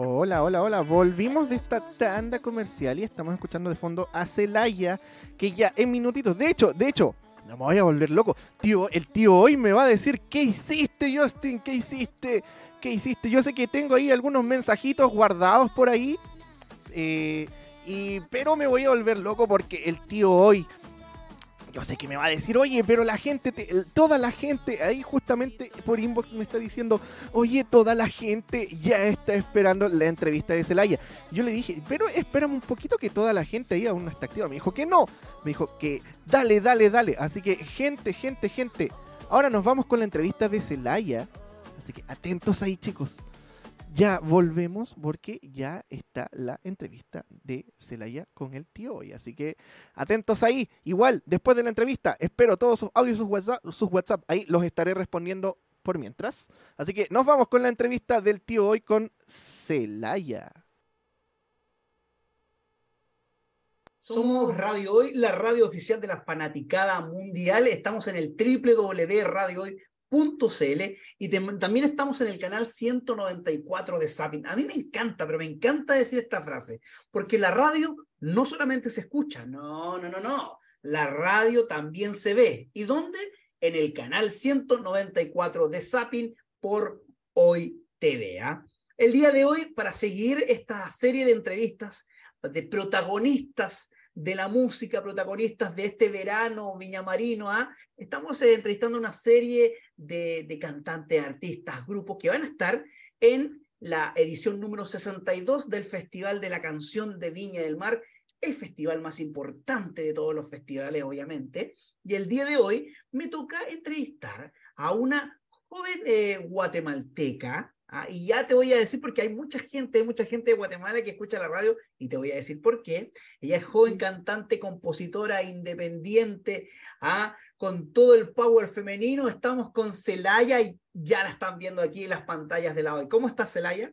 Hola, hola, hola. Volvimos de esta tanda comercial y estamos escuchando de fondo a Celaya, que ya en minutitos. De hecho, de hecho, no me voy a volver loco. Tío, el tío hoy me va a decir, ¿qué hiciste, Justin? ¿Qué hiciste? ¿Qué hiciste? Yo sé que tengo ahí algunos mensajitos guardados por ahí. eh, y, pero me voy a volver loco porque el tío hoy yo sé que me va a decir, oye, pero la gente, toda la gente, ahí justamente por inbox me está diciendo, oye, toda la gente ya está esperando la entrevista de Celaya. Yo le dije, pero espérame un poquito que toda la gente ahí aún no está activa. Me dijo que no, me dijo que dale, dale, dale. Así que gente, gente, gente, ahora nos vamos con la entrevista de Celaya. Así que atentos ahí, chicos. Ya volvemos porque ya está la entrevista de Celaya con el tío hoy. Así que atentos ahí. Igual, después de la entrevista, espero todos sus audios, sus WhatsApp, sus WhatsApp. Ahí los estaré respondiendo por mientras. Así que nos vamos con la entrevista del tío hoy con Celaya. Somos Radio Hoy, la radio oficial de la fanaticada mundial. Estamos en el www.radiohoy.cl y también estamos en el canal 194 de Sapin. A mí me encanta, pero me encanta decir esta frase, porque la radio no solamente se escucha, no, no, no, no. La radio también se ve. ¿Y dónde? En el canal 194 de Sapin por Hoy TV. ¿ah? El día de hoy, para seguir esta serie de entrevistas de protagonistas de la música, protagonistas de este verano viñamarino. ¿ah? Estamos eh, entrevistando una serie de, de cantantes, artistas, grupos que van a estar en la edición número 62 del Festival de la Canción de Viña del Mar, el festival más importante de todos los festivales, obviamente. Y el día de hoy me toca entrevistar a una joven eh, guatemalteca, Ah, y ya te voy a decir porque hay mucha gente, hay mucha gente de Guatemala que escucha la radio y te voy a decir por qué. Ella es joven cantante, compositora, independiente, ah, con todo el power femenino. Estamos con Celaya y ya la están viendo aquí en las pantallas de la hoy. ¿Cómo estás, Celaya?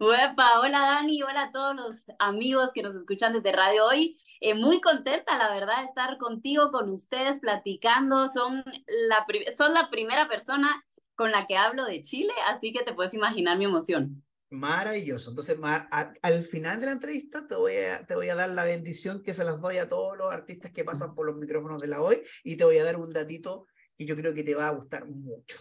Hola Dani, hola a todos los amigos que nos escuchan desde Radio Hoy. Eh, muy contenta, la verdad, de estar contigo, con ustedes, platicando. Son la, son la primera persona con la que hablo de Chile, así que te puedes imaginar mi emoción. Maravilloso. Entonces, al final de la entrevista te voy, a, te voy a dar la bendición que se las doy a todos los artistas que pasan por los micrófonos de la hoy y te voy a dar un datito que yo creo que te va a gustar mucho.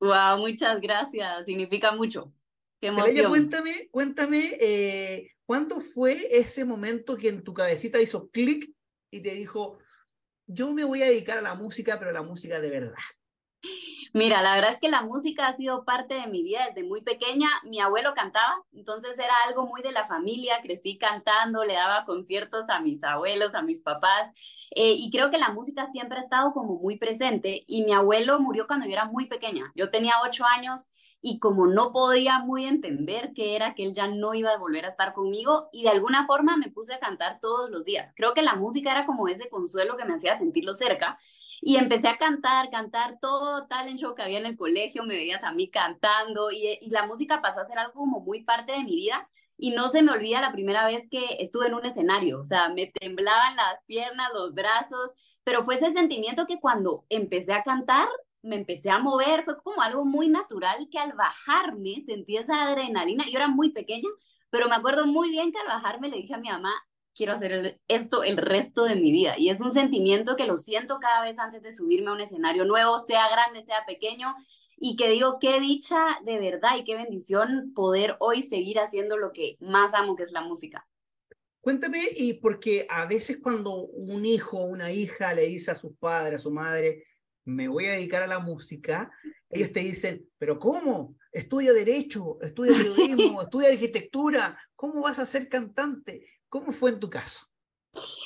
Wow, muchas gracias. Significa mucho. Qué emoción. cuéntame, cuéntame, eh, ¿cuándo fue ese momento que en tu cabecita hizo clic y te dijo, yo me voy a dedicar a la música, pero a la música de verdad? Mira, la verdad es que la música ha sido parte de mi vida desde muy pequeña. Mi abuelo cantaba, entonces era algo muy de la familia. Crecí cantando, le daba conciertos a mis abuelos, a mis papás. Eh, y creo que la música siempre ha estado como muy presente. Y mi abuelo murió cuando yo era muy pequeña. Yo tenía ocho años y como no podía muy entender qué era que él ya no iba a volver a estar conmigo y de alguna forma me puse a cantar todos los días. Creo que la música era como ese consuelo que me hacía sentirlo cerca y empecé a cantar, cantar todo talent show que había en el colegio, me veías a mí cantando y, y la música pasó a ser algo como muy parte de mi vida. Y no se me olvida la primera vez que estuve en un escenario, o sea, me temblaban las piernas, los brazos, pero fue ese sentimiento que cuando empecé a cantar, me empecé a mover, fue como algo muy natural que al bajarme sentí esa adrenalina, yo era muy pequeña, pero me acuerdo muy bien que al bajarme le dije a mi mamá, quiero hacer esto el resto de mi vida. Y es un sentimiento que lo siento cada vez antes de subirme a un escenario nuevo, sea grande, sea pequeño, y que digo, qué dicha de verdad y qué bendición poder hoy seguir haciendo lo que más amo, que es la música. Cuéntame, y porque a veces cuando un hijo o una hija le dice a sus padres, a su madre, me voy a dedicar a la música, ellos te dicen, pero ¿cómo? Estudia derecho, estudia periodismo, estudia arquitectura, ¿cómo vas a ser cantante? ¿Cómo fue en tu caso?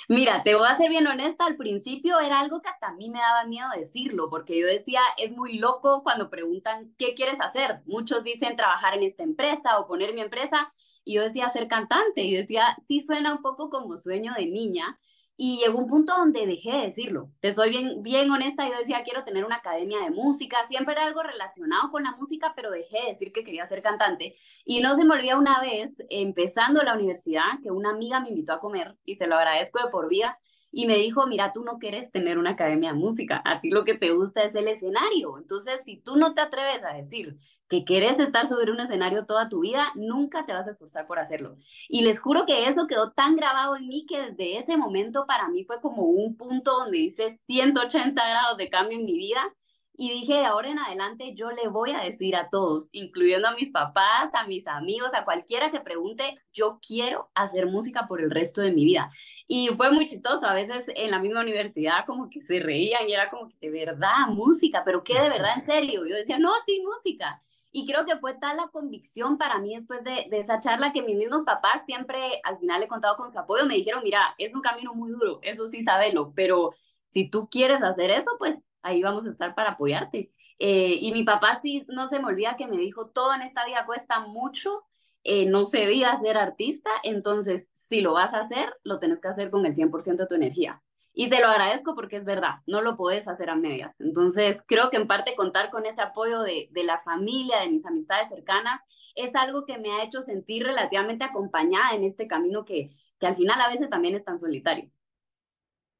Mira, te voy a ser bien honesta, al principio era algo que hasta a mí me daba miedo decirlo, porque yo decía, es muy loco cuando preguntan, ¿qué quieres hacer? Muchos dicen trabajar en esta empresa o poner mi empresa, y yo decía ser cantante, y decía, sí suena un poco como sueño de niña, y llegó un punto donde dejé de decirlo. Te soy bien, bien honesta, yo decía, quiero tener una academia de música, siempre era algo relacionado con la música, pero dejé de decir que quería ser cantante. Y no se me olvida una vez, empezando la universidad, que una amiga me invitó a comer, y te lo agradezco de por vida, y me dijo, mira, tú no quieres tener una academia de música, a ti lo que te gusta es el escenario. Entonces, si tú no te atreves a decir que querés estar sobre un escenario toda tu vida, nunca te vas a esforzar por hacerlo. Y les juro que eso quedó tan grabado en mí que desde ese momento para mí fue como un punto donde hice 180 grados de cambio en mi vida y dije, de ahora en adelante yo le voy a decir a todos, incluyendo a mis papás, a mis amigos, a cualquiera que pregunte, yo quiero hacer música por el resto de mi vida. Y fue muy chistoso, a veces en la misma universidad como que se reían y era como que de verdad, música, pero ¿qué de verdad en serio? Yo decía, no, sí, música. Y creo que fue tal la convicción para mí después de, de, esa charla que mis mismos papás siempre al final he contado con su apoyo, me dijeron, mira, es un camino muy duro, eso sí, sabelo, pero si tú quieres hacer eso, pues ahí vamos a estar para apoyarte. Eh, y mi papá sí, no se me olvida que me dijo, todo en esta vida cuesta mucho, eh, no se debía ser artista, entonces si lo vas a hacer, lo tenés que hacer con el 100% de tu energía. Y te lo agradezco porque es verdad, no lo puedes hacer a medias. Entonces, creo que en parte contar con ese apoyo de, de la familia, de mis amistades cercanas, es algo que me ha hecho sentir relativamente acompañada en este camino que, que al final a veces también es tan solitario.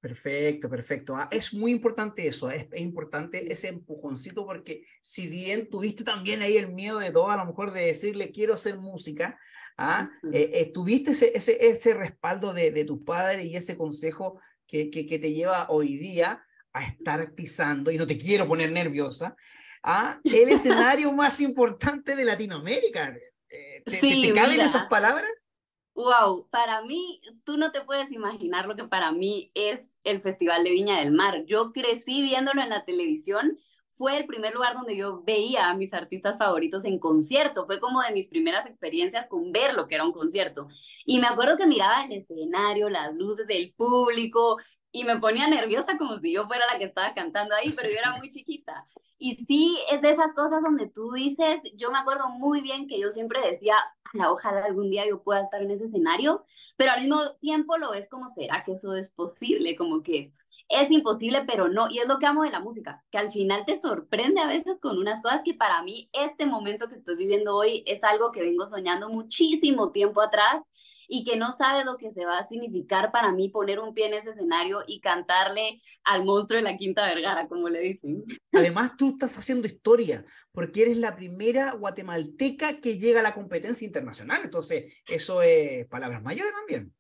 Perfecto, perfecto. Ah, es muy importante eso, es, es, importante ese empujoncito porque si bien tuviste también ahí el miedo de todo, a lo mejor de decirle quiero hacer música, ¿ah? Eh, eh, tuviste ese, ese, ese respaldo de, de tus padres y ese consejo que, que, que, te lleva hoy día a estar pisando, y no te quiero poner nerviosa, a el escenario más importante de Latinoamérica. Eh, ¿Te, sí, te, te caben esas palabras? Wow, para mí, tú no te puedes imaginar lo que para mí es el Festival de Viña del Mar. Yo crecí viéndolo en la televisión, fue el primer lugar donde yo veía a mis artistas favoritos en concierto, fue como de mis primeras experiencias con ver lo que era un concierto. Y me acuerdo que miraba el escenario, las luces del público, y me ponía nerviosa como si yo fuera la que estaba cantando ahí, pero yo era muy chiquita. Y sí, es de esas cosas donde tú dices, yo me acuerdo muy bien que yo siempre decía, ojalá algún día yo pueda estar en ese escenario, pero al mismo tiempo lo ves como, ¿será que eso es posible? Como que es imposible, pero no. Y es lo que amo de la música, que al final te sorprende a veces con unas cosas que para mí este momento que estoy viviendo hoy es algo que vengo soñando muchísimo tiempo atrás y que no sabe lo que se va a significar para mí poner un pie en ese escenario y cantarle al monstruo de la Quinta Vergara, como le dicen. Además, tú estás haciendo historia, porque eres la primera guatemalteca que llega a la competencia internacional, entonces eso es palabras mayores también.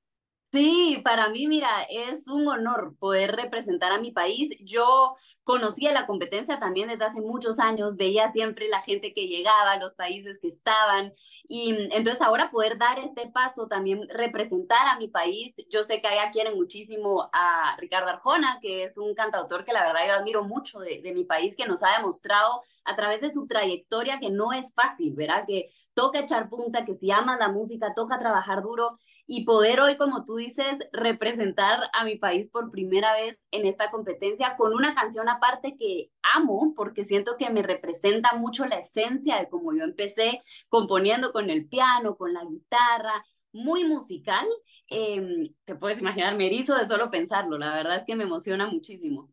Sí, para mí, mira, es un honor poder representar a mi país. Yo conocía la competencia también desde hace muchos años, veía siempre la gente que llegaba, los países que estaban, y entonces ahora poder dar este paso, también representar a mi país. Yo sé que allá quieren muchísimo a Ricardo Arjona, que es un cantautor que la verdad yo admiro mucho de, de mi país, que nos ha demostrado a través de su trayectoria que no es fácil, ¿verdad? Que toca echar punta, que si ama la música, toca trabajar duro y poder hoy, como tú dices, representar a mi país por primera vez en esta competencia con una canción aparte que amo porque siento que me representa mucho la esencia de cómo yo empecé componiendo con el piano, con la guitarra, muy musical. Eh, te puedes imaginar, me erizo de solo pensarlo, la verdad es que me emociona muchísimo.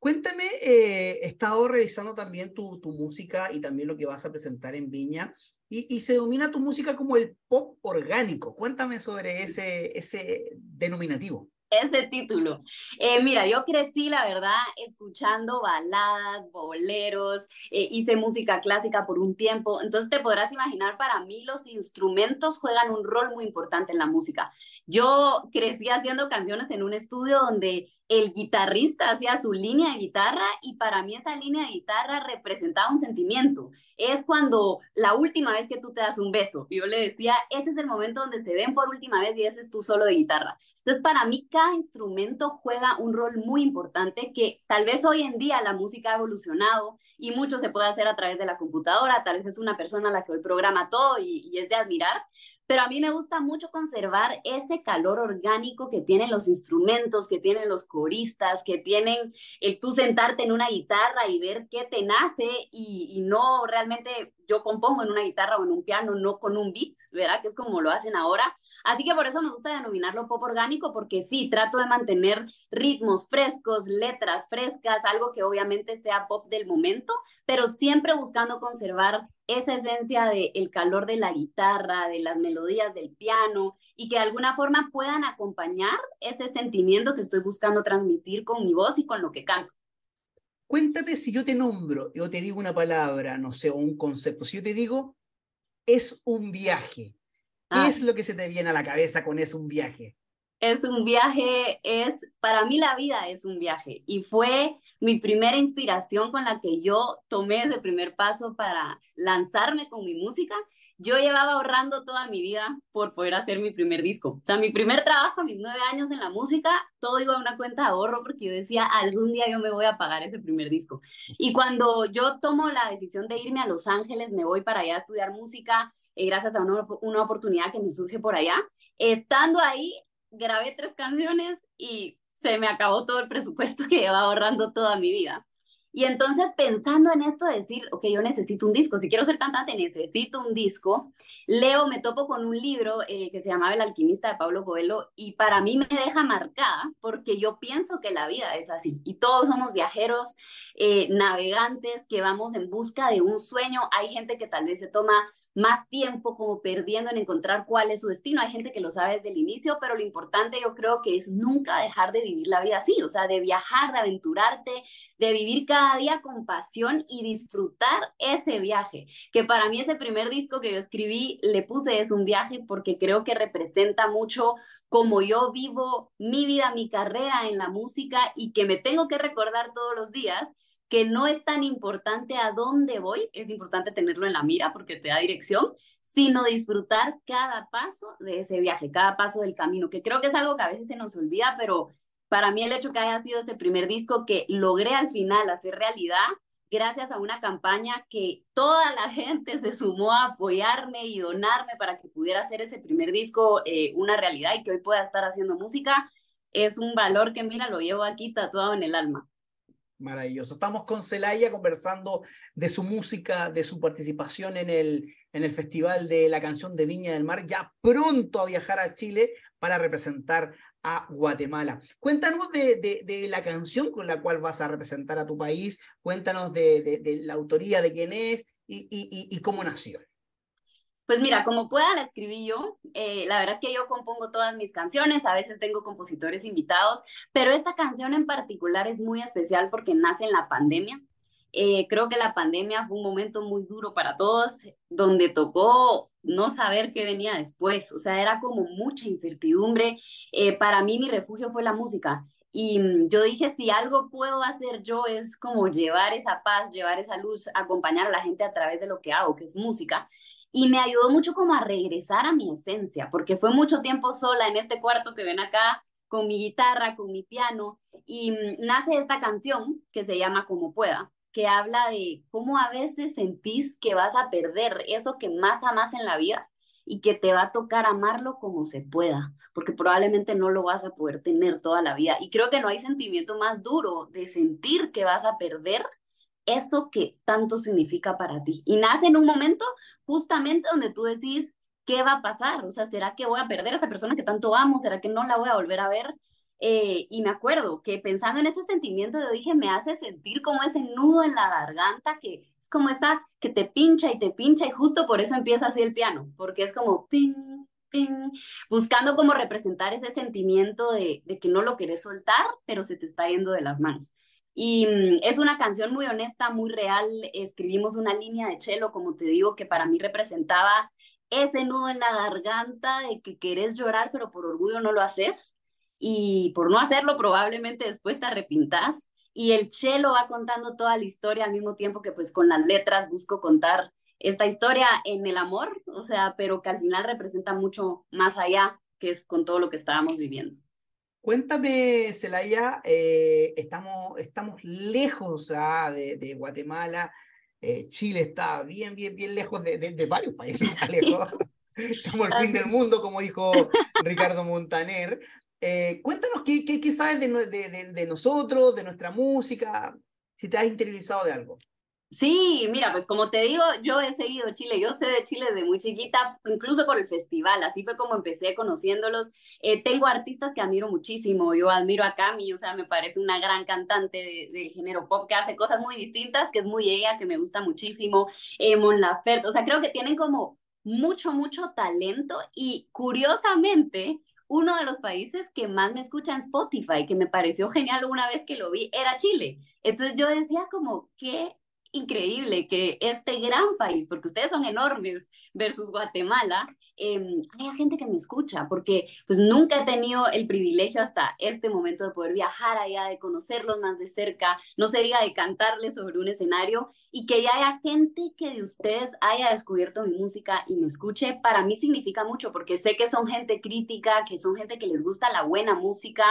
Cuéntame, eh, he estado revisando también tu, tu música y también lo que vas a presentar en Viña y, se domina tu música como el pop orgánico. Cuéntame sobre ese, ese denominativo. Ese título. Eh, mira, yo crecí, la verdad, escuchando baladas, boleros, eh, hice música clásica por un tiempo, entonces te podrás imaginar, para mí los instrumentos juegan un rol muy importante en la música. Yo crecí haciendo canciones en un estudio donde el guitarrista hacía su línea de guitarra y para mí esa línea de guitarra representaba un sentimiento. Es cuando la última vez que tú te das un beso, yo le decía, ese es el momento donde se ven por última vez y ese es tu solo de guitarra. Entonces, para mí cada instrumento juega un rol muy importante que tal vez hoy en día la música ha evolucionado y mucho se puede hacer a través de la computadora, tal vez es una persona la que hoy programa todo y es de admirar, pero a mí me gusta mucho conservar ese calor orgánico que tienen los instrumentos, que tienen los coristas, que tienen el tú sentarte en una guitarra y ver qué te nace y, y no realmente yo compongo en una guitarra o en un piano, no con un beat, ¿verdad? Que es como lo hacen ahora. Así que por eso me gusta denominarlo pop orgánico, porque sí, trato de mantener ritmos frescos, letras frescas, algo que obviamente sea pop del momento, pero siempre buscando conservar esa esencia del el calor de la guitarra, de las melodías del piano y que de alguna forma puedan acompañar ese sentimiento que estoy buscando transmitir con mi voz y con lo que canto. Cuéntame si yo te nombro, yo te digo una palabra, no sé, o un concepto. Si yo te digo, es un viaje. ¿Qué ah. es lo que se te viene a la cabeza con es un viaje? Es un viaje, es, para mí la vida es un viaje y fue mi primera inspiración con la que yo tomé ese primer paso para lanzarme con mi música yo llevaba ahorrando toda mi vida por poder hacer mi primer disco. O sea, mi primer trabajo mis nueve años en la música, todo iba a una cuenta de ahorro porque yo decía, algún día yo me voy a pagar ese primer disco. Y cuando yo tomo la decisión de irme a Los Ángeles, me voy para allá a estudiar música, eh, gracias a una, una oportunidad que me surge por allá, estando ahí, grabé tres canciones y se me acabó todo el presupuesto que llevaba ahorrando toda mi vida. Y entonces pensando en esto, decir, ok, yo necesito un disco, si quiero ser cantante necesito un disco, leo, me topo con un libro eh, que se llamaba El alquimista de Pablo Coelho y para mí me deja marcada porque yo pienso que la vida es así y todos somos viajeros, eh, navegantes que vamos en busca de un sueño. Hay gente que tal vez se toma más tiempo como perdiendo en encontrar cuál es su destino. Hay gente que lo sabe desde el inicio, pero lo importante yo creo que es nunca dejar de vivir la vida así, o sea, de viajar, de aventurarte, de vivir cada día con pasión y disfrutar ese viaje, que para mí ese primer disco que yo escribí le puse es un viaje porque creo que representa mucho como yo vivo mi vida, mi carrera en la música y que me tengo que recordar todos los días que no es tan importante a dónde voy, es importante tenerlo en la mira porque te da dirección, sino disfrutar cada paso de ese viaje, cada paso del camino, que creo que es algo que a veces se nos olvida, pero para mí el hecho que haya sido este primer disco que logré al final hacer realidad, gracias a una campaña que toda la gente se sumó a apoyarme y donarme para que pudiera hacer ese primer disco eh, una realidad y que hoy pueda estar haciendo música, es un valor que, mira, lo llevo aquí tatuado en el alma. Maravilloso. Estamos con Celaya conversando de su música, de su participación en el, en el Festival de la Canción de Viña del Mar, ya pronto a viajar a Chile para representar a Guatemala. Cuéntanos de, de, la canción con la cual vas a representar a tu país, cuéntanos de, la autoría de quién es y, y cómo nació. Pues mira, como pueda la escribí yo. Eh, la verdad es que yo compongo todas mis canciones, a veces tengo compositores invitados, pero esta canción en particular es muy especial porque nace en la pandemia. Eh, creo que la pandemia fue un momento muy duro para todos, donde tocó no saber qué venía después, o sea, era como mucha incertidumbre. Eh, para mí mi refugio fue la música. Y mm, yo dije, si algo puedo hacer yo es como llevar esa paz, llevar esa luz, acompañar a la gente a través de lo que hago, que es música y me ayudó mucho como a regresar a mi esencia, porque fue mucho tiempo sola en este cuarto que ven acá, con mi guitarra, con mi piano, y mm, nace esta canción que se llama Como pueda, que habla de cómo a veces sentís que vas a perder eso que más amas en la vida y que te va a tocar amarlo como se pueda, porque probablemente no lo vas a poder tener toda la vida. Y creo que no hay sentimiento más duro de sentir que vas a perder eso que tanto significa para ti. Y nace en un momento justamente donde tú decís, ¿qué va a pasar? O sea, ¿será que voy a perder a esta persona que tanto amo? ¿Será que no la voy a volver a ver? Eh, y me acuerdo que pensando en ese sentimiento, yo dije, me hace sentir como ese nudo en la garganta que es como esta que te pincha y te pincha y justo por eso empieza así el piano, porque es como ping, ping, buscando como representar ese sentimiento de, de que no lo querés soltar, pero se te está yendo de las manos. Y mm, es una canción muy honesta, muy real. Escribimos una línea de chelo, como te digo, que para mí representaba ese nudo en la garganta de que querés llorar, pero por orgullo no lo haces. Y por no hacerlo, probablemente después te arrepintas. Y el chelo va contando toda la historia al mismo tiempo que pues con las letras busco contar esta historia en el amor, o sea, pero que al final representa mucho más allá, que es con todo lo que estábamos viviendo. Cuéntame, Celaya, eh, estamos, estamos lejos ah, de, de, Guatemala, eh, Chile está bien, bien, bien lejos de, de, varios países, lejos. estamos al fin del mundo, como dijo Ricardo Montaner. Eh, cuéntanos qué, qué, qué sabes de, nosotros, de nuestra música, si te has interiorizado de algo. Sí, mira, pues como te digo, yo he seguido Chile, yo sé de Chile desde muy chiquita, incluso por el festival, así fue como empecé conociéndolos. Eh, tengo artistas que admiro muchísimo, yo admiro a Cami, o sea, me parece una gran cantante del género pop que hace cosas muy distintas, que es muy ella, que me gusta muchísimo, eh, Mon Laferte, o sea, creo que tienen como mucho, mucho talento y curiosamente, uno de los países que más me escucha en Spotify, que me pareció genial una vez que lo vi, era Chile. Entonces yo decía como, qué increíble que este gran país, porque ustedes son enormes versus Guatemala, eh, haya gente que me escucha, porque pues nunca he tenido el privilegio hasta este momento de poder viajar allá, de conocerlos más de cerca, no se diga de cantarles sobre un escenario y que ya haya gente que de ustedes haya descubierto mi música y me escuche, para mí significa mucho, porque sé que son gente crítica, que son gente que les gusta la buena música,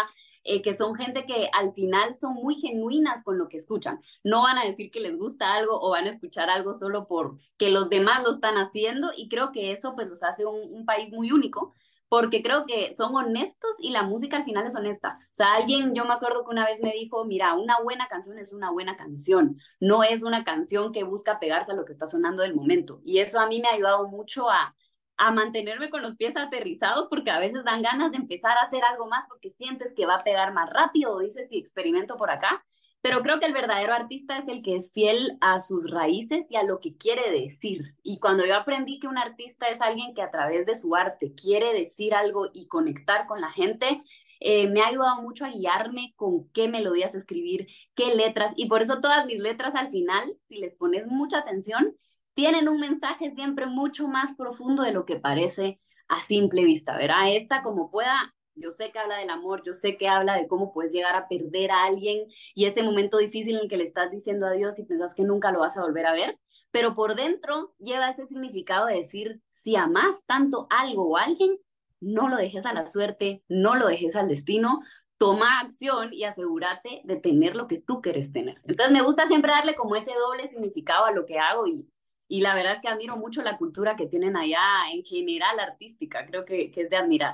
eh, que son gente que al final son muy genuinas con lo que escuchan. No van a decir que les gusta algo o van a escuchar algo solo por que los demás lo están haciendo y creo que eso pues los hace un, un país muy único porque creo que son honestos y la música al final es honesta. O sea, alguien, yo me acuerdo que una vez me dijo, mira, una buena canción es una buena canción, no es una canción que busca pegarse a lo que está sonando del momento. Y eso a mí me ha ayudado mucho a, a mantenerme con los pies aterrizados porque a veces dan ganas de empezar a hacer algo más porque sientes que va a pegar más rápido dices, si experimento por acá. Pero creo que el verdadero artista es el que es fiel a sus raíces y a lo que quiere decir. Y cuando yo aprendí que un artista es alguien que a través de su arte quiere decir algo y conectar con la gente, eh, me ha ayudado mucho a guiarme con qué melodías escribir, qué letras. Y por eso todas mis letras al final, si les pones mucha atención, tienen un mensaje siempre mucho más profundo de lo que parece a simple vista, ¿verdad? Esta como pueda yo sé que habla del amor, yo sé que habla de cómo puedes llegar a perder a alguien y ese momento difícil en el que le estás diciendo adiós y pensás que nunca lo vas a volver a ver, pero por dentro lleva ese significado de decir, si amas tanto algo o alguien, no lo dejes a la suerte, no lo dejes al destino, toma acción y asegúrate de tener lo que tú quieres tener. Entonces me gusta siempre darle como ese doble significado a lo que hago y, y la verdad es que admiro mucho la cultura que tienen allá en general artística, creo que, que es de admirar.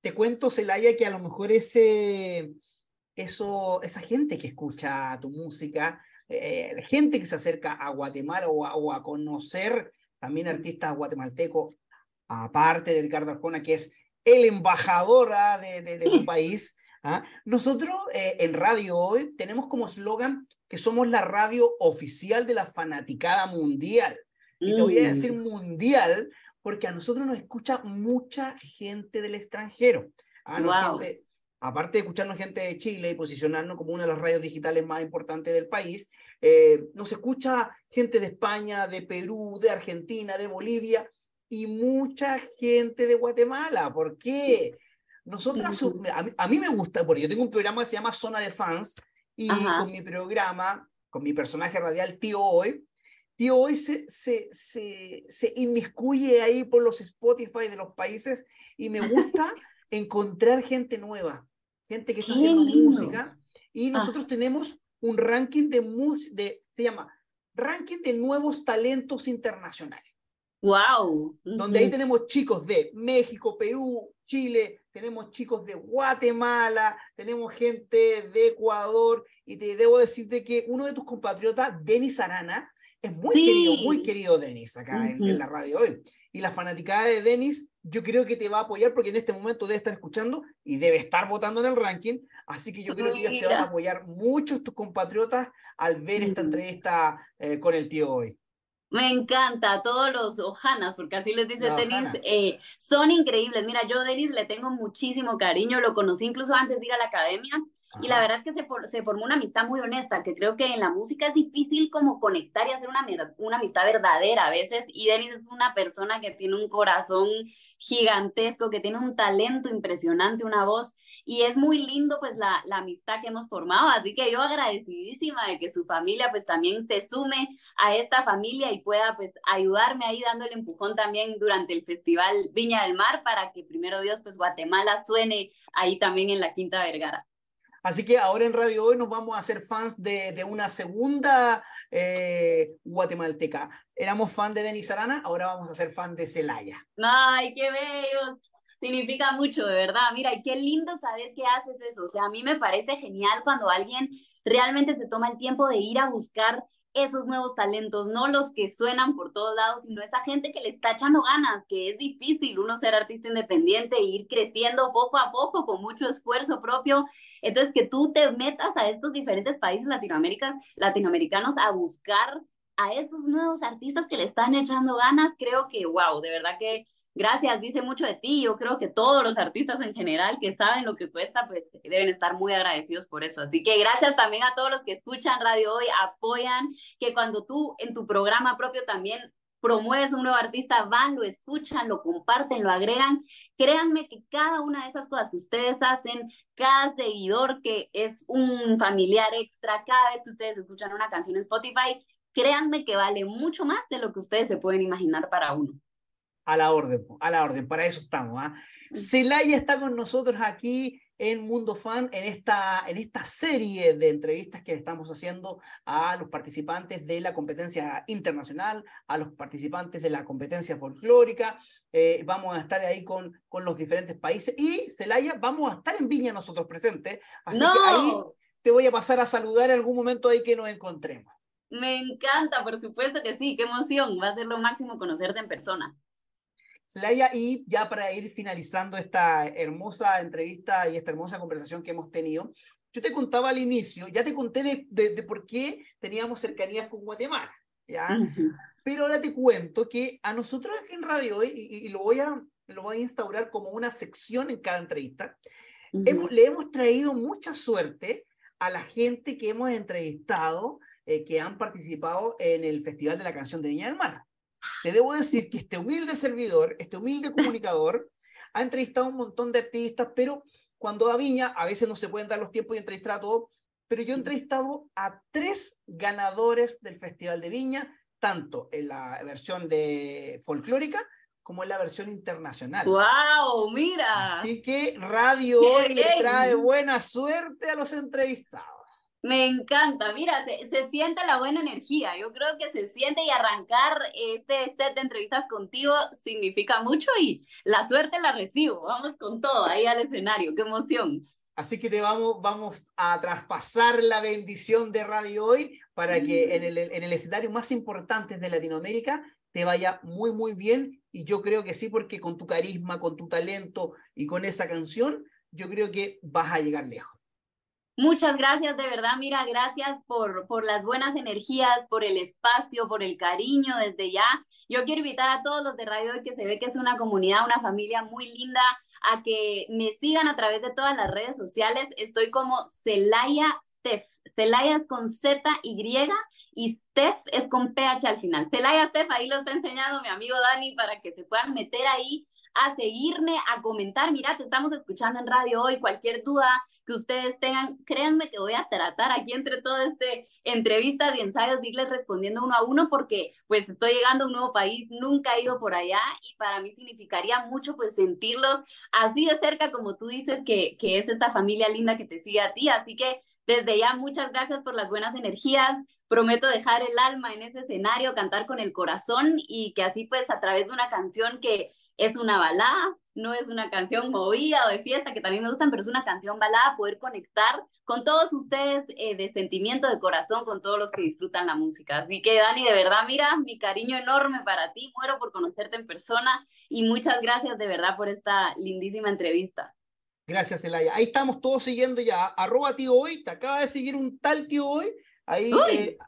Te cuento, Celaya, que a lo mejor ese, eso, esa gente que escucha tu música, eh, gente que se acerca a Guatemala o a, o a conocer también artistas guatemaltecos, aparte de Ricardo Arjona, que es el embajador ¿ah? de, de, de, tu país, ¿ah? nosotros eh, en Radio Hoy tenemos como eslogan que somos la radio oficial de la fanaticada mundial. Y te voy a decir Mm. mundial porque a nosotros nos escucha mucha gente del extranjero. Ah, no, Wow. gente- aparte de escucharnos gente de Chile y posicionarnos como una de las radios digitales más importantes del país, eh, nos escucha gente de España, de Perú, de Argentina, de Bolivia y mucha gente de Guatemala. ¿Por qué? Nosotras, a mí, a mí me gusta, porque yo tengo un programa que se llama Zona de Fans y Ajá. con mi programa, con mi personaje radial Tío Hoy, Tío Hoy se, se, se, se inmiscuye ahí por los Spotify de los países y me gusta encontrar gente nueva, gente que está Qué haciendo lindo. música y nosotros tenemos un ranking de música, de, se llama Ranking de Nuevos Talentos Internacionales Wow. donde ahí tenemos chicos de México, Perú, Chile, tenemos chicos de Guatemala, tenemos gente de Ecuador, y te debo decirte que uno de tus compatriotas, Denis Arana, es muy Sí. querido, muy querido Denis acá en, la radio hoy. Y la fanaticada de Denis, yo creo que te va a apoyar porque en este momento debe estar escuchando y debe estar votando en el ranking. Así que yo creo que ellos te van a apoyar muchos tus compatriotas al ver esta entrevista eh, con el tío hoy. Me encanta, todos los Ojanas, porque así les dice Denis, eh, son increíbles. Mira, yo a Denis le tengo muchísimo cariño, lo conocí incluso antes de ir a la academia y la verdad es que se, se formó una amistad muy honesta, que creo que en la música es difícil como conectar y hacer una, una amistad verdadera a veces y Denis es una persona que tiene un corazón gigantesco, que tiene un talento impresionante, una voz y es muy lindo pues la, la amistad que hemos formado, así que yo agradecidísima de que su familia pues también se sume a esta familia y pueda pues ayudarme ahí dándole empujón también durante el festival Viña del Mar para que primero Dios pues Guatemala suene ahí también en la Quinta Vergara. Así que ahora en Radio Hoy nos vamos a hacer fans de, una segunda eh, guatemalteca. Éramos fan de Denis Arana, ahora vamos a ser fan de Celaya. Ay, qué bello. Significa mucho, de verdad. Mira, y qué lindo saber que haces eso. O sea, a mí me parece genial cuando alguien realmente se toma el tiempo de ir a buscar esos nuevos talentos, no los que suenan por todos lados, sino esa gente que le está echando ganas, que es difícil uno ser artista independiente e ir creciendo poco a poco con mucho esfuerzo propio. Entonces, que tú te metas a estos diferentes países latinoamericanos, latinoamericanos a buscar a esos nuevos artistas que le están echando ganas, creo que, wow, de verdad que gracias, dice mucho de ti. Yo creo que todos los artistas en general que saben lo que cuesta, pues deben estar muy agradecidos por eso. Así que gracias también a todos los que escuchan Radio Hoy, apoyan, que cuando tú en tu programa propio también promueves un nuevo artista, van, lo escuchan, lo comparten, lo agregan. Créanme que cada una de esas cosas que ustedes hacen, cada seguidor que es un familiar extra, cada vez que ustedes escuchan una canción en Spotify, créanme que vale mucho más de lo que ustedes se pueden imaginar para uno. A la orden, a la orden, para eso estamos. ¿ah? Celaya está con nosotros aquí en Mundo Fan, en esta, en esta serie de entrevistas que estamos haciendo a los participantes de la competencia internacional, a los participantes de la competencia folclórica. Eh, vamos a estar ahí con, con los diferentes países y Celaya, vamos a estar en Viña nosotros presentes. Así ¡No! que ahí te voy a pasar a saludar en algún momento ahí que nos encontremos. Me encanta, por supuesto que sí, qué emoción. Va a ser lo máximo conocerte en persona. Celaya, y ya para ir finalizando esta hermosa entrevista y esta hermosa conversación que hemos tenido, yo te contaba al inicio, ya te conté de, de, de por qué teníamos cercanías con Guatemala, ¿ya? Uh -huh. Pero ahora te cuento que a nosotros aquí en Radio Hoy, y, y, lo, voy a, lo voy a instaurar como una sección en cada entrevista, uh -huh. hemos, le hemos traído mucha suerte a la gente que hemos entrevistado, eh, que han participado en el Festival de la Canción de Viña del Mar te debo decir que este humilde servidor, este humilde comunicador, ha entrevistado a un montón de artistas, pero cuando va a Viña, a veces no se pueden dar los tiempos y entrevistar a todos, pero yo he entrevistado a tres ganadores del Festival de Viña, tanto en la versión de folclórica como en la versión internacional. ¡Wow! Mira. Así que Radio Hoy le trae buena suerte a los entrevistados. Me encanta, mira, se, se, siente la buena energía, yo creo que se siente y arrancar este set de entrevistas contigo significa mucho y la suerte la recibo, vamos con todo ahí al escenario, qué emoción. Así que te vamos, vamos a traspasar la bendición de Radio Hoy para que en el, en el escenario más importante de Latinoamérica te vaya muy, muy bien. Y yo creo que sí, porque con tu carisma, con tu talento y con esa canción, yo creo que vas a llegar lejos. Muchas gracias, de verdad, mira, gracias por, por las buenas energías, por el espacio, por el cariño desde ya. Yo quiero invitar a todos los de Radio Hoy, que se ve que es una comunidad, una familia muy linda, a que me sigan a través de todas las redes sociales. Estoy como Celaya Steph. Celaya es con Z, Y y Steph es con PH al final. Celaya Steph, ahí lo está enseñando mi amigo Dani para que se puedan meter ahí a seguirme, a comentar. Mira, te estamos escuchando en radio hoy. Cualquier duda que ustedes tengan, créanme que voy a tratar aquí entre todo este entrevistas y ensayos, irles respondiendo uno a uno, porque pues estoy llegando a un nuevo país, nunca he ido por allá y para mí significaría mucho pues sentirlos así de cerca como tú dices que, que es esta familia linda que te sigue a ti. Así que desde ya, muchas gracias por las buenas energías. Prometo dejar el alma en ese escenario, cantar con el corazón y que así pues a través de una canción que es una balada, no es una canción movida o de fiesta, que también me gustan, pero es una canción balada, poder conectar con todos ustedes eh, de sentimiento, de corazón, con todos los que disfrutan la música. Así que Dani, de verdad, mira, mi cariño enorme para ti, muero por conocerte en persona y muchas gracias de verdad por esta lindísima entrevista. Gracias, Elaya. Ahí estamos todos siguiendo ya. Arroba tío hoy, te acaba de seguir un tal tío hoy. Ahí eh,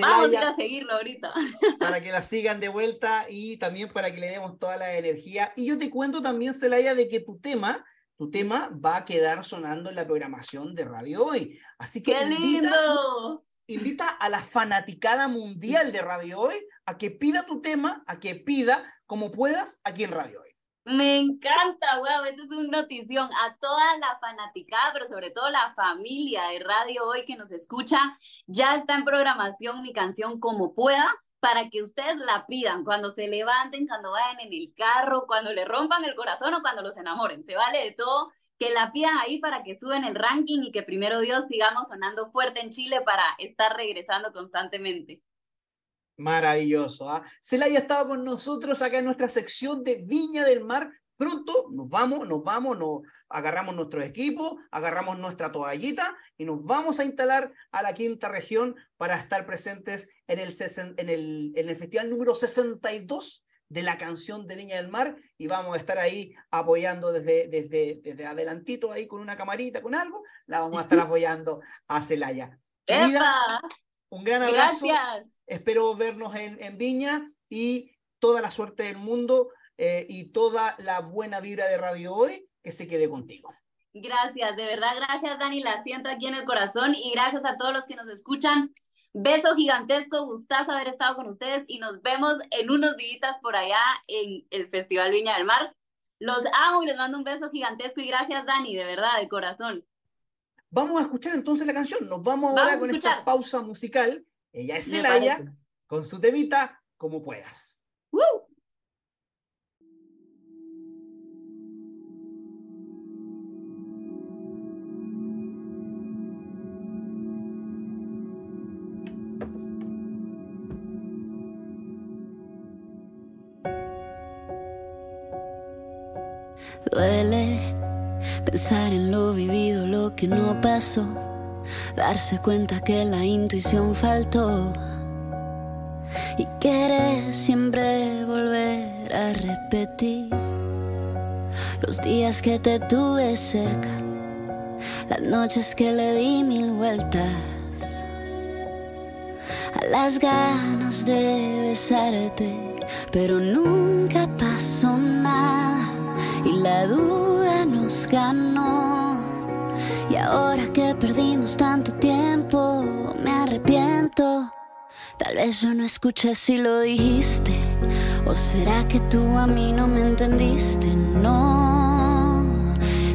Vamos a seguirlo ahorita. Para que la sigan de vuelta y también para que le demos toda la energía. Y yo te cuento también, Celaya, de que tu tema, tu tema va a quedar sonando en la programación de Radio Hoy. Así que invita, invita a la fanaticada mundial de Radio Hoy a que pida tu tema, a que pida como puedas aquí en Radio Hoy. Me encanta, wow, esto es una notición a toda la fanaticada, pero sobre todo la familia de Radio Hoy que nos escucha. Ya está en programación mi canción Como Pueda para que ustedes la pidan cuando se levanten, cuando vayan en el carro, cuando le rompan el corazón o cuando los enamoren. Se vale de todo que la pidan ahí para que suben el ranking y que primero Dios sigamos sonando fuerte en Chile para estar regresando constantemente. Maravilloso. ¿ah? Celaya estado con nosotros acá en nuestra sección de Viña del Mar. Pronto nos vamos, nos vamos, nos agarramos nuestro equipo, agarramos nuestra toallita y nos vamos a instalar a la quinta región para estar presentes en el, en el, en el festival número 62 de la canción de Viña del Mar y vamos a estar ahí apoyando desde, desde, desde adelantito ahí con una camarita, con algo, la vamos a estar apoyando a Celaya. Un gran abrazo. Gracias. Espero vernos en, en Viña y toda la suerte del mundo eh, y toda la buena vibra de Radio Hoy que se quede contigo. Gracias, de verdad, gracias Dani, la siento aquí en el corazón y gracias a todos los que nos escuchan. Beso gigantesco, gustazo haber estado con ustedes y nos vemos en unos días por allá en el Festival Viña del Mar. Los amo y les mando un beso gigantesco y gracias Dani, de verdad, de corazón. Vamos a escuchar entonces la canción, nos vamos ahora con esta pausa musical. Ella es Celaya, con su temita, como puedas. Duele pensar en lo vivido, lo que no pasó. Darse cuenta que la intuición faltó. Y querer siempre volver a repetir los días que te tuve cerca, las noches que le di mil vueltas, a las ganas de besarte, pero nunca pasó nada. Y la duda ganó. Y ahora que perdimos tanto tiempo, me arrepiento. Tal vez yo no escuché si lo dijiste. ¿O será que tú a mí no me entendiste? No,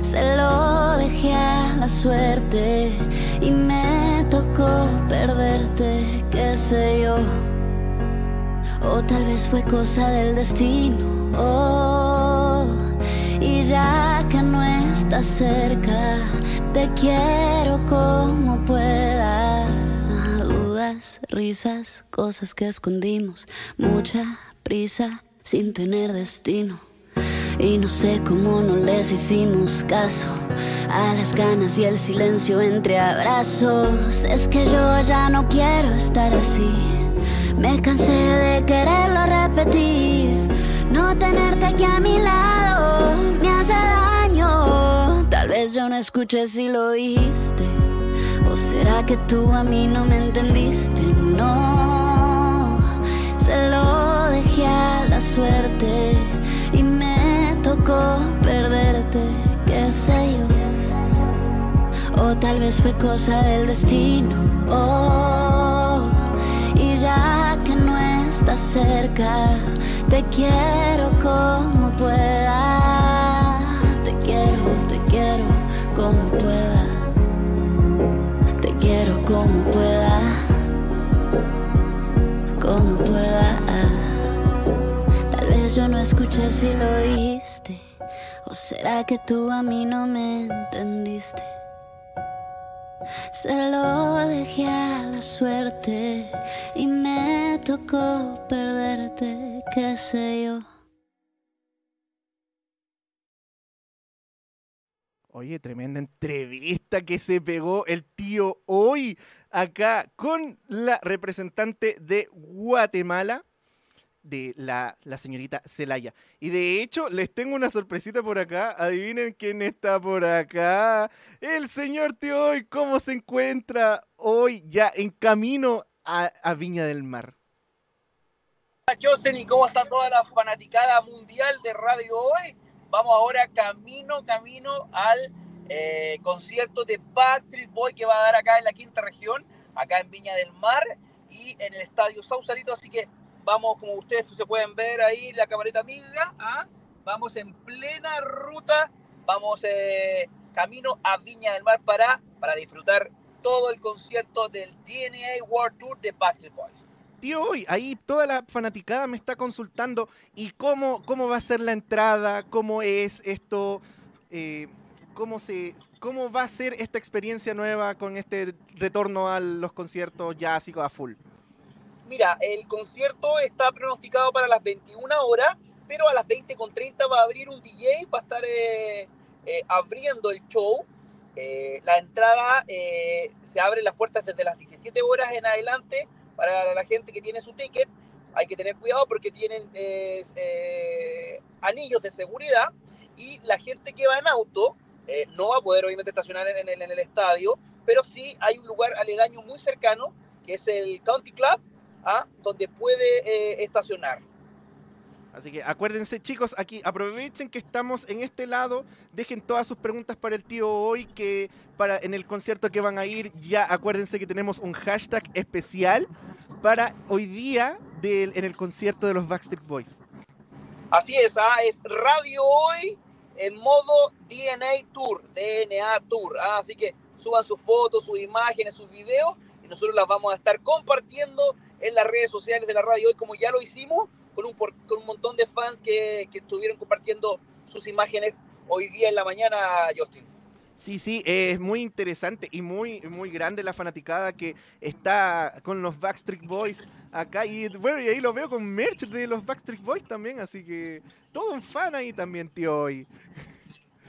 se lo dejé a la suerte y me tocó perderte, qué sé yo. O tal vez fue cosa del destino. Oh, y ya que no estás te quiero como pueda. Dudas, risas, cosas que escondimos, mucha prisa sin tener destino. Y no sé cómo no les hicimos caso a las ganas y el silencio entre abrazos. Es que yo ya no quiero estar así. Me cansé de quererlo repetir. No tenerte aquí a mi lado me hace daño. Yo no escuché si lo dijiste. ¿O será que tú a mí no me entendiste? No, se lo dejé a la suerte y me tocó perderte, qué sé yo. O tal vez fue cosa del destino. Oh, y ya que no estás cerca, te quiero como pueda. Como pueda. Te quiero como pueda. Como pueda. Tal vez yo no escuché si lo dijiste. ¿O será que tú a mí no me entendiste? Se lo dejé a la suerte y me tocó perderte, qué sé yo. Oye, tremenda entrevista que se pegó el tío hoy acá con la representante de Guatemala, de la, la, señorita Celaya. Y de hecho, les tengo una sorpresita por acá. Adivinen quién está por acá. El señor tío hoy, ¿cómo se encuentra hoy ya en camino a, a Viña del Mar? Josen, ¿y cómo está toda la fanaticada mundial de Radio Hoy? Vamos ahora camino, camino al eh, concierto de Backstreet Boy que va a dar acá en la quinta región, acá en Viña del Mar y en el estadio Sausalito. Así que vamos, como ustedes se pueden ver ahí, la camarita amiga, ¿ah? vamos en plena ruta, vamos eh, camino a Viña del Mar para, para disfrutar todo el concierto del DNA World Tour de Backstreet Boys tío hoy, ahí toda la fanaticada me está consultando y cómo, cómo va a ser la entrada, cómo es esto, eh, cómo, se, cómo va a ser esta experiencia nueva con este retorno a los conciertos así a full. Mira, el concierto está pronosticado para las 21 horas, pero a las 20.30 va a abrir un DJ, va a estar eh, eh, abriendo el show. La entrada se abre las puertas desde las 17 horas en adelante para la gente que tiene su ticket. Hay que tener cuidado porque tienen eh, anillos de seguridad y la gente que va en auto eh, no va a poder obviamente estacionar en el, estadio, pero sí hay un lugar aledaño muy cercano que es el County Club, ¿ah? donde puede eh, estacionar. Así que acuérdense chicos, aquí aprovechen que estamos en este lado, dejen todas sus preguntas para el tío hoy, que para en el concierto que van a ir, ya acuérdense que tenemos un hashtag especial para hoy día del, en el concierto de los Backstreet Boys. Así es, ¿ah? es Radio Hoy en modo DNA Tour, DNA Tour. ¿ah? Así que suban sus fotos, sus imágenes, sus videos y nosotros las vamos a estar compartiendo en las redes sociales de la Radio Hoy como ya lo hicimos con un, con un montón de fans que, que estuvieron compartiendo sus imágenes hoy día en la mañana, Justin. Sí, sí, es muy interesante y muy, muy grande la fanaticada que está con los Backstreet Boys acá. Y bueno, y ahí lo veo con merch de los Backstreet Boys también, así que todo un fan ahí también, tío, hoy.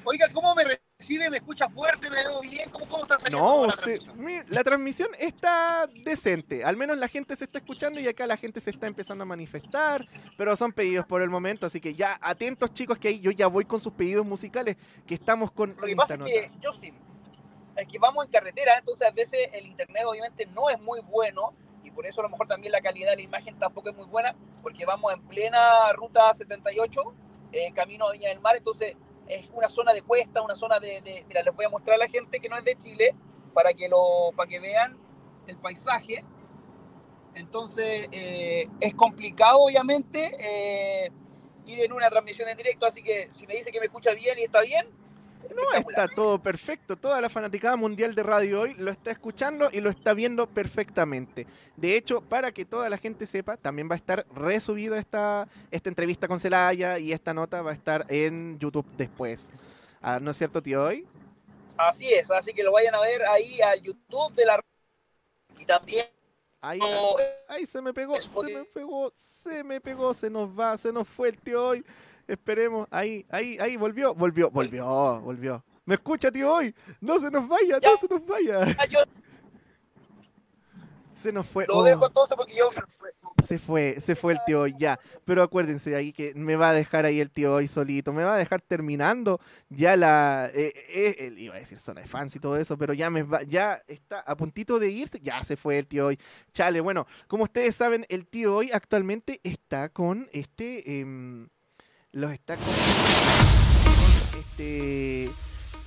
Oiga, ¿cómo me recibe? ¿Me escucha fuerte? ¿Me veo bien? ¿Cómo, cómo está saliendo no, la usted, transmisión? mire, la transmisión está decente. Al menos la gente se está escuchando y acá la gente se está empezando a manifestar. Pero son pedidos por el momento, así que ya atentos chicos que ahí yo ya voy con sus pedidos musicales que estamos con Lo que pasa es que, Justin, es que vamos en carretera, entonces a veces el internet obviamente no es muy bueno y por eso a lo mejor también la calidad de la imagen tampoco es muy buena, porque vamos en plena ruta 78, eh, camino a Viña del Mar, entonces es una zona de cuesta, una zona de, de- mira, les voy a mostrar a la gente que no es de Chile para que lo, para que vean el paisaje. Entonces eh, es complicado obviamente eh, ir en una transmisión en directo, así que si me dice que me escucha bien y está bien, No, está todo perfecto. Toda la fanaticada mundial de radio hoy lo está escuchando y lo está viendo perfectamente. De hecho, para que toda la gente sepa, también va a estar resubido esta, esta entrevista con Celaya y esta nota va a estar en YouTube después. Ah, ¿No es cierto, tío hoy? Así es, así que lo vayan a ver ahí al YouTube de la y también Ahí, ahí, se me pegó, se me pegó, se me pegó, se nos va, se nos fue el tío hoy. Esperemos, ahí, ahí, ahí, volvió, volvió, volvió, volvió. ¿Me escucha, tío hoy? No se nos vaya, no se nos vaya. Se nos fue. Lo dejo entonces porque yo se fue, se fue el tío hoy ya. Pero acuérdense ahí que me va a dejar ahí el tío hoy solito, me va a dejar terminando ya la, eh, eh, iba a decir zona de fans y todo eso, pero ya me va, ya está a puntito de irse, ya se fue el tío hoy. Chale, bueno, como ustedes saben, el tío hoy actualmente está con este, em, los está con este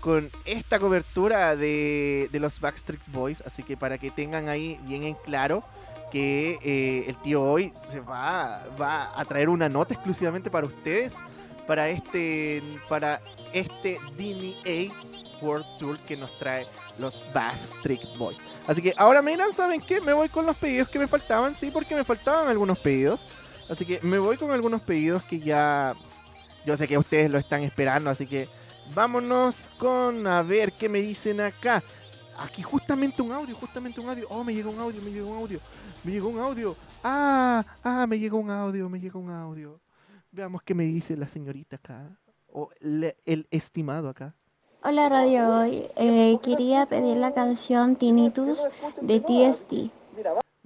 con esta cobertura de, de los Backstreet Boys, así que para que tengan ahí bien en claro que eh, el tío hoy se va, va a traer una nota exclusivamente para ustedes para este para este DNA World Tour que nos trae los Backstreet Boys. Así que ahora miran, ¿saben qué? Me voy con los pedidos que me faltaban, sí, porque me faltaban algunos pedidos. Así que me voy con algunos pedidos que ya yo sé que ustedes lo están esperando, así que vámonos con a ver qué me dicen acá. Aquí justamente un audio, justamente un audio. Oh, me llegó un audio, me llegó un audio. Me llegó un audio. Ah, ah, me llegó un audio, me llegó un audio. Veamos qué me dice la señorita acá. O el estimado acá. Hola Radio Hoy. Eh, quería pedir la canción Tinnitus de TST.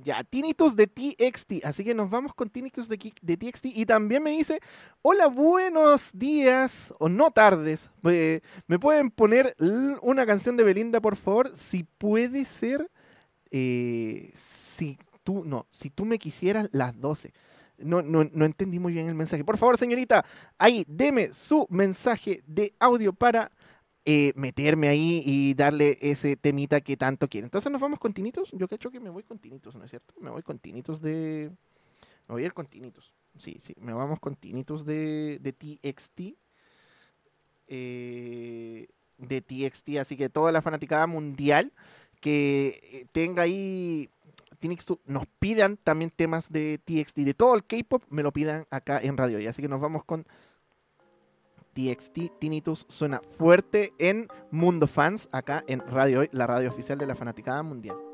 Ya, Tinnitus de TXT. Así que nos vamos con Tinnitus de, TXT. Y también me dice, hola, buenos días o no tardes. ¿Me pueden poner una canción de Belinda, por favor? Si puede ser, eh, si tú, no, si tú me quisieras las 12. No, no, no entendí muy bien el mensaje. Por favor, señorita, ahí, deme su mensaje de audio para eh, meterme ahí y darle ese temita que tanto quiere. Entonces nos vamos con Tinitos. Yo cacho que me voy con Tinitos, ¿no es cierto? Me voy con Tinitos de... Me voy a ir con Tinitos. Sí, sí, me vamos con Tinitos de, de TXT. Eh, de TXT, así que toda la fanaticada mundial que eh, tenga ahí nos pidan también temas de TXT, de todo el K-pop, me lo pidan acá en radio. Y así que nos vamos con TXT Tinnitus suena fuerte en Mundo Fans, acá en Radio Hoy, la radio oficial de la Fanaticada Mundial.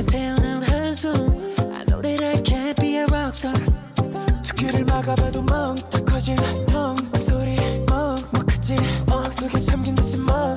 순간 새어나온 한숨. I know that I can't be a rockstar 두 귀를 막아봐도 멍딱 커진 텅그 소리 먹먹하지 어항 속에 잠긴 듯이 멍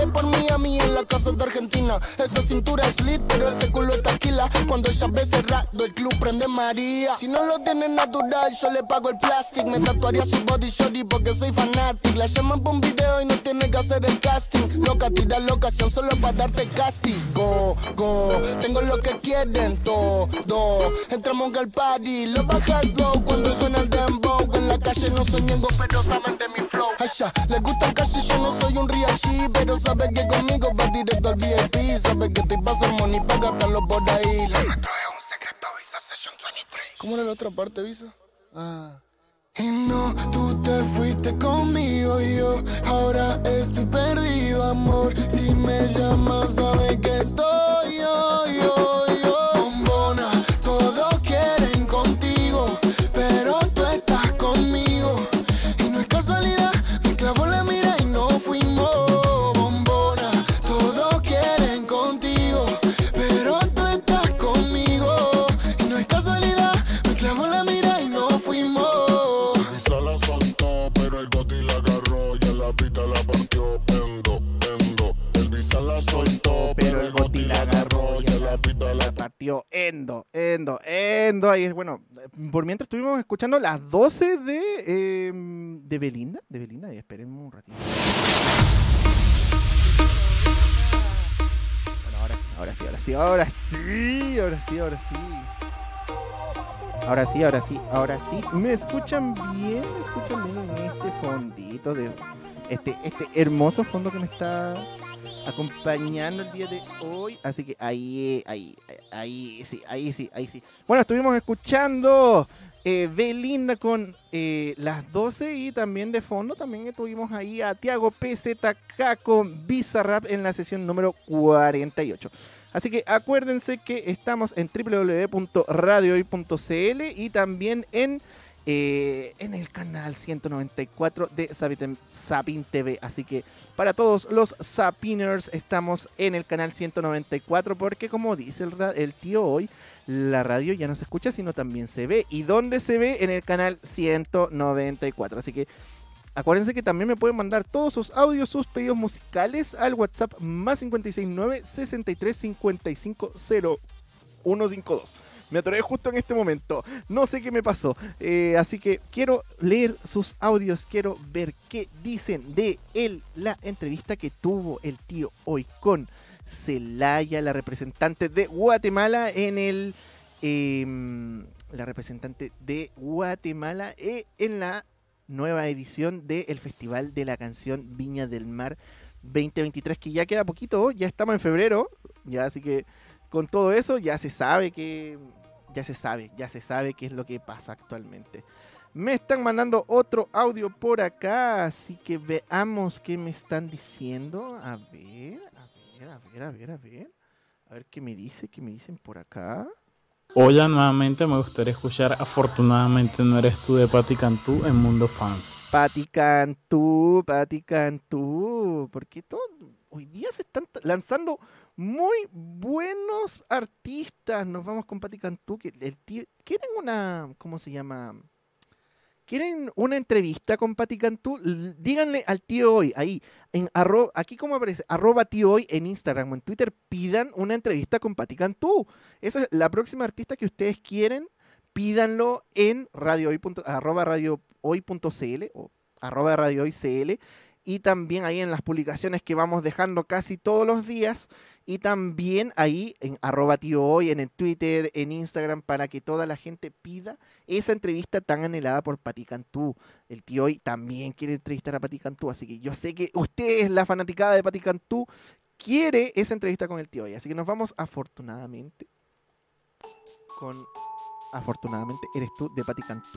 sale por Miami en la casa de Argentina. Esa cintura es lit, pero ese culo es taquila. Cuando ella ve cerrado, el club prende María. Si no lo tiene natural, yo le pago el plastic. Me tatuaría su body shorty porque soy fanatic. La llaman por un video y no tiene que hacer el casting. Loca, tira la ocasión solo para darte castigo. Go, tengo lo que quieren todo. Entramos al party, lo bajas low cuando suena el dembow. En la calle no soy miembro, pero saben de mi Asha, le gusta casi. yo no soy un real G, pero sabe que conmigo va directo al VIP. Sabe que te pasa el money pa' gastarlo por ahí. Lo nuestro es un secreto, Visa Session 23. ¿Cómo era la otra parte, Visa? Ah. Y no, tú te fuiste conmigo y yo ahora estoy perdido, amor. Si me llamas, sabes que estoy yo, yo. Partió. Endo, endo, endo. Ahí bueno. Por mientras estuvimos escuchando las 12 de, eh, de Belinda. De Belinda, y esperemos un ratito. Bueno, ahora sí, ahora sí, ahora sí, ahora sí, ahora sí, ahora sí. Ahora sí, ahora sí, ahora sí. ¿Me escuchan bien? ¿Me escuchan bien en este fondito de este, este hermoso fondo que me está acompañando el día de hoy? Así que ahí, ahí, ahí sí, ahí sí, ahí sí. Bueno, estuvimos escuchando eh, Belinda con eh, las 12 y también de fondo también tuvimos ahí a Tiago PZK con Bizarrap en la sesión número 48. Así que acuérdense que estamos en www.radiohoy.cl y también en, eh, en el canal 194 de Sapin, TV. Así que para todos los Sapiners estamos en el canal 194 porque como dice el, tío hoy, la radio ya no se escucha sino también se ve. ¿Y dónde se ve? En el canal 194. Así que Acuérdense que también me pueden mandar todos sus audios, sus pedidos musicales al WhatsApp más 569 63 55 0152. Me atoré justo en este momento. No sé qué me pasó. Eh, así que quiero leer sus audios. Quiero ver qué dicen de él, la entrevista que tuvo el tío hoy con Celaya, la representante de Guatemala en el. em, la representante de Guatemala eh, en la nueva edición del Festival de la Canción Viña del Mar 2023, que ya queda poquito, ya estamos en febrero, ya así que con todo eso ya se sabe que ya se sabe, ya se sabe qué es lo que pasa actualmente. Me están mandando otro audio por acá, así que veamos qué me están diciendo. A ver, a ver, a ver, a ver, a ver. A ver qué me dice, qué me dicen por acá. Hola, nuevamente me gustaría escuchar Afortunadamente no eres tú de Patti Cantú en Mundo Fans. Pati Cantú, Pati Cantú, porque todo, hoy día se están lanzando muy buenos artistas. Nos vamos con Pati Cantú, que ¿quieren una, cómo se llama? ¿Quieren una entrevista con Pati Cantú? Díganle al tío hoy, ahí, en aquí como aparece, arroba tío hoy en Instagram o en Twitter, pidan una entrevista con Pati Cantú. Esa es la próxima artista que ustedes quieren, pídanlo en radio hoy punto- arroba radio o arroba radio hoy cl y también ahí en las publicaciones que vamos dejando casi todos los días y también ahí en arroba tío hoy, en el Twitter, en Instagram, para que toda la gente pida esa entrevista tan anhelada por Pati Cantú. El tío hoy también quiere entrevistar a Pati Cantú, así que yo sé que usted es la fanaticada de Pati Cantú, quiere esa entrevista con el tío hoy, así que nos vamos afortunadamente con afortunadamente eres tú de Pati Cantú.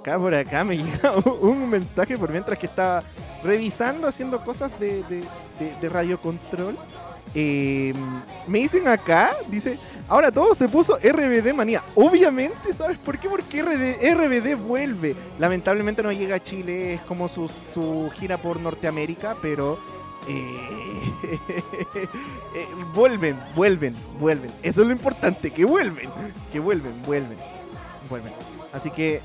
Acá por acá me llega un, mensaje por mientras que estaba revisando, haciendo cosas de, de, radio control. Eh, me dicen acá, dice, ahora todo se puso RBD manía. Obviamente, ¿sabes por qué? Porque RD RBD vuelve. Lamentablemente no llega a Chile, es como su, su gira por Norteamérica, pero eh, eh, vuelven, vuelven, vuelven. Eso es lo importante, que vuelven, que vuelven, vuelven, vuelven. Así que,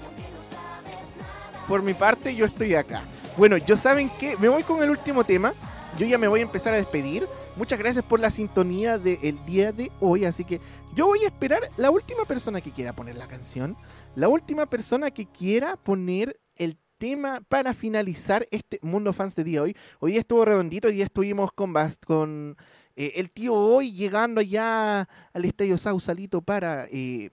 por mi parte, yo estoy acá. Bueno, yo saben que me voy con el último tema. Yo ya me voy a empezar a despedir. Muchas gracias por la sintonía del día de hoy. Así que yo voy a esperar la última persona que quiera poner la canción. La última persona que quiera poner el tema para finalizar este Mundo Fans de día hoy. Hoy día estuvo redondito, hoy día estuvimos con, Bast con eh, el tío hoy llegando allá al Estadio Sausalito para... eh,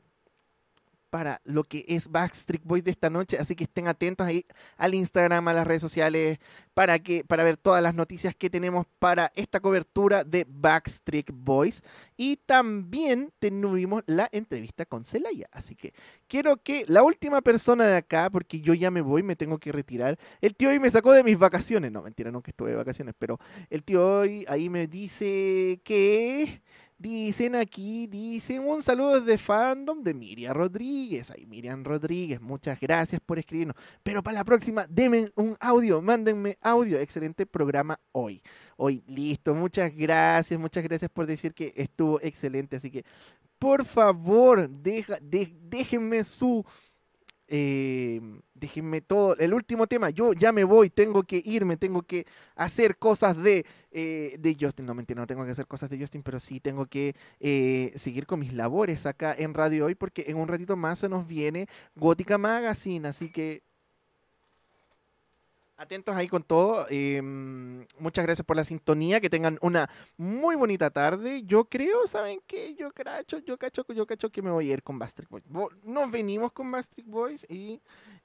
para lo que es Backstreet Boys de esta noche, así que estén atentos ahí al Instagram, a las redes sociales, para que para ver todas las noticias que tenemos para esta cobertura de Backstreet Boys. Y también tuvimos la entrevista con Celaya, así que quiero que la última persona de acá, porque yo ya me voy, me tengo que retirar. El tío hoy me sacó de mis vacaciones, no, mentira, nunca estuve de vacaciones, pero el tío hoy ahí me dice que... Dicen aquí, dicen un saludo desde fandom de Miriam Rodríguez. Ay, Miriam Rodríguez, muchas gracias por escribirnos. Pero para la próxima, denme un audio, mándenme audio. Excelente programa hoy. Hoy, listo. Muchas gracias, muchas gracias por decir que estuvo excelente. Así que, por favor, deja, de- déjenme su eh, déjenme todo. El último tema, yo ya me voy, tengo que irme, tengo que hacer cosas de, eh, de Justin. No, mentira, no tengo que hacer cosas de Justin, pero sí tengo que eh, seguir con mis labores acá en Radio Hoy, porque en un ratito más se nos viene Gótica Magazine, así que atentos ahí con todo. eh, muchas gracias por la sintonía. Que tengan una muy bonita tarde. Yo creo, ¿saben qué? Yo cacho, yo cacho, yo cacho que me voy a ir con Bastric Boys. Nos venimos con Bastric Boys y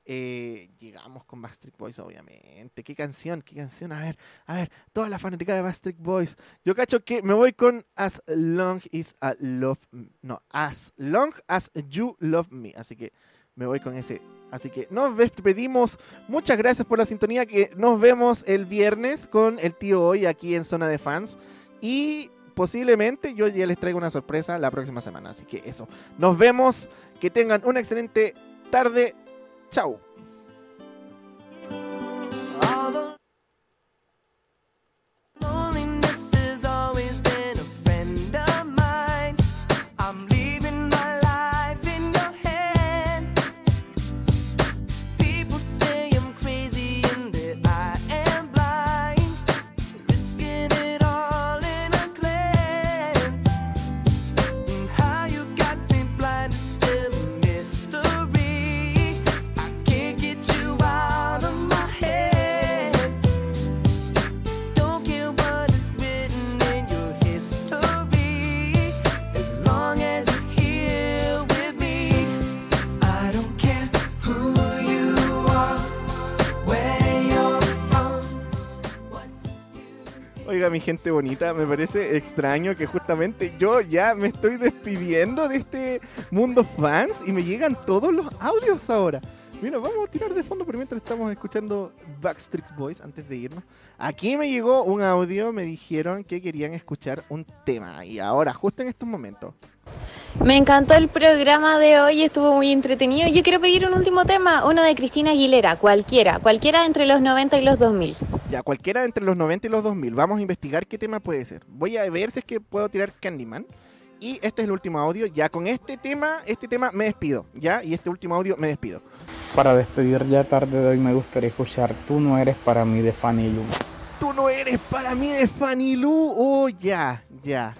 eh, llegamos con Backstreet Boys, obviamente. ¿Qué canción? ¿Qué canción? A ver, a ver, toda la fanática de Backstreet Boys. Yo cacho que me voy con As Long as I Love No, As Long as You Love Me. Así que me voy con ese. Así que nos despedimos. Muchas gracias por la sintonía. Que nos vemos el viernes con el tío hoy aquí en Zona de Fans. Y posiblemente yo ya les traigo una sorpresa la próxima semana. Así que eso. Nos vemos. Que tengan una excelente tarde. Chao. Mi gente bonita, me parece extraño que justamente yo ya me estoy despidiendo de este mundo fans y me llegan todos los audios ahora. Mira, vamos a tirar de fondo, pero mientras estamos escuchando Backstreet Boys antes de irnos. Aquí me llegó un audio, me dijeron que querían escuchar un tema y ahora, justo en estos momentos. Me encantó el programa de hoy, estuvo muy entretenido. Yo quiero pedir un último tema, uno de Cristina Aguilera, cualquiera, cualquiera entre los 90 y los 2000. Ya, cualquiera entre los 90 y los 2000. Vamos a investigar qué tema puede ser. Voy a ver si es que puedo tirar Candyman. Y este es el último audio. Ya con este tema, este tema me despido. Ya, y este último audio me despido. Para despedir ya tarde de hoy me gustaría escuchar Tú no eres para mí de Fanny Lu. Tú no eres para mí de Fanny Lu. Oh, ya, ya,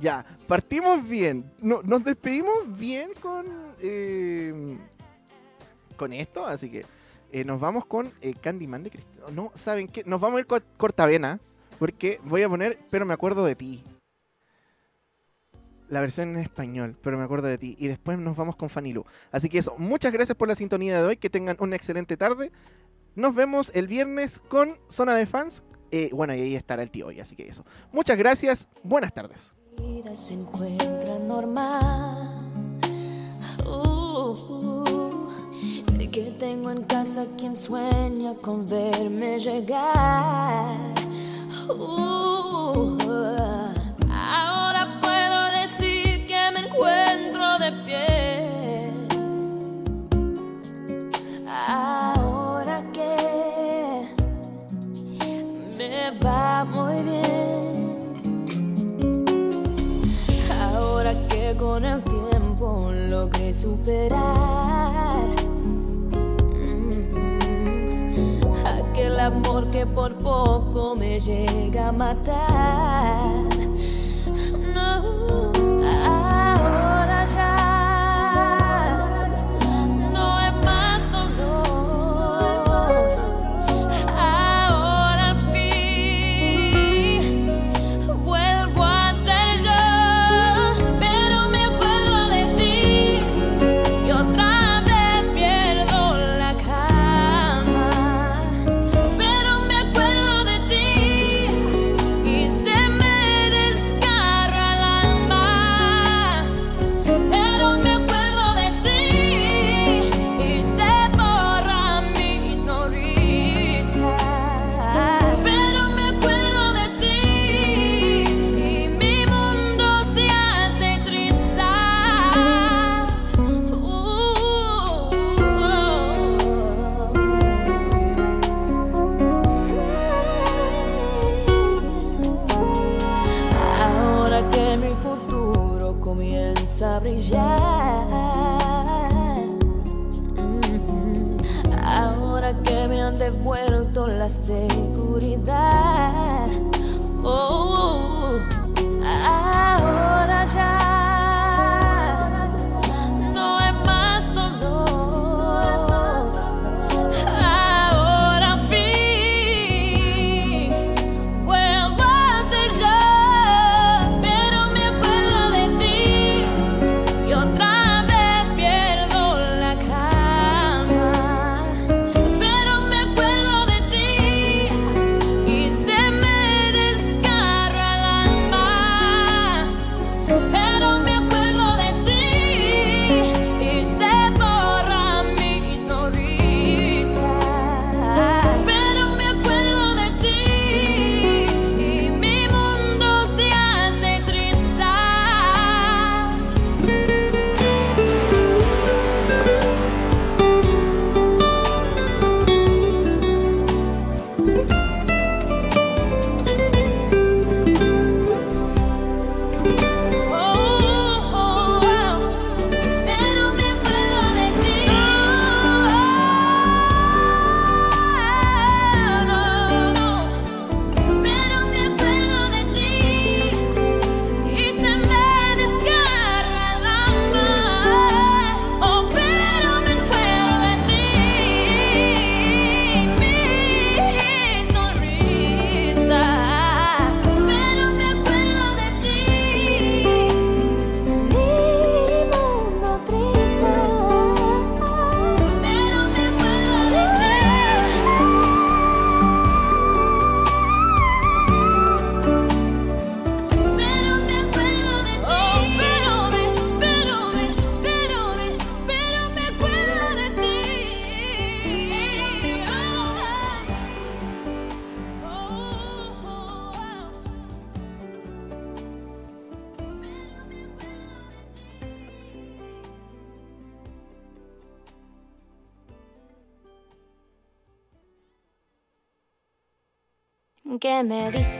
ya. Partimos bien. No- nos despedimos bien con, eh, con esto. Así que eh, nos vamos con eh, Candyman de Cristina. No, ¿saben qué? Nos vamos a ir con Cortavena. Porque voy a poner Pero me acuerdo de ti. La versión en español, pero me acuerdo de ti. Y después nos vamos con Fanny Lu. Así que eso, muchas gracias por la sintonía de hoy. Que tengan una excelente tarde. Nos vemos el viernes con Zona de Fans. Eh, bueno, y ahí estará el tío hoy, así que eso. Muchas gracias, buenas tardes. vida se encuentra normal. Uh, uh, que tengo en casa quien sueña con verme llegar. Uh, Ahora que me va muy bien. Ahora que con el tiempo logré superar mm, aquel amor que por poco me llega a matar.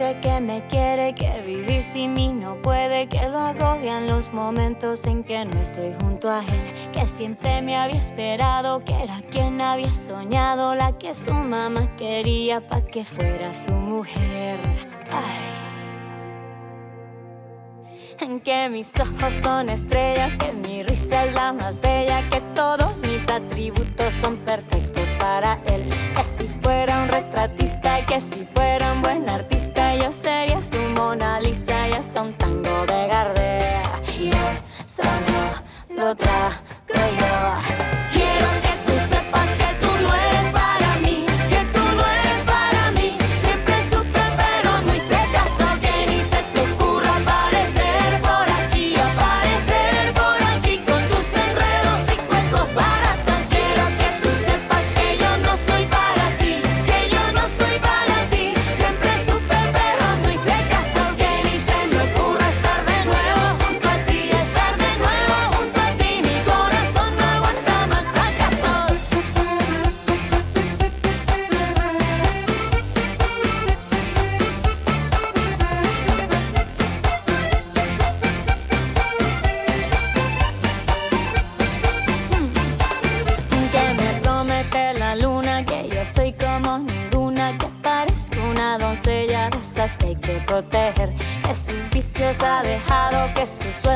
que me quiere, que vivir sin mí no puede, que lo agobian los momentos en que no estoy junto a él, que siempre me había esperado, que era quien había soñado, la que su mamá quería pa' que fuera su mujer. Ay. En que mis ojos son estrellas, que mi risa es la más bella, que todos mis atributos son perfectos para él, que si fuera un retratista, que si fuera un buen artista yo sería su Mona Lisa y hasta un tango de Gardea. Y eso no lo trago yo. sucesso.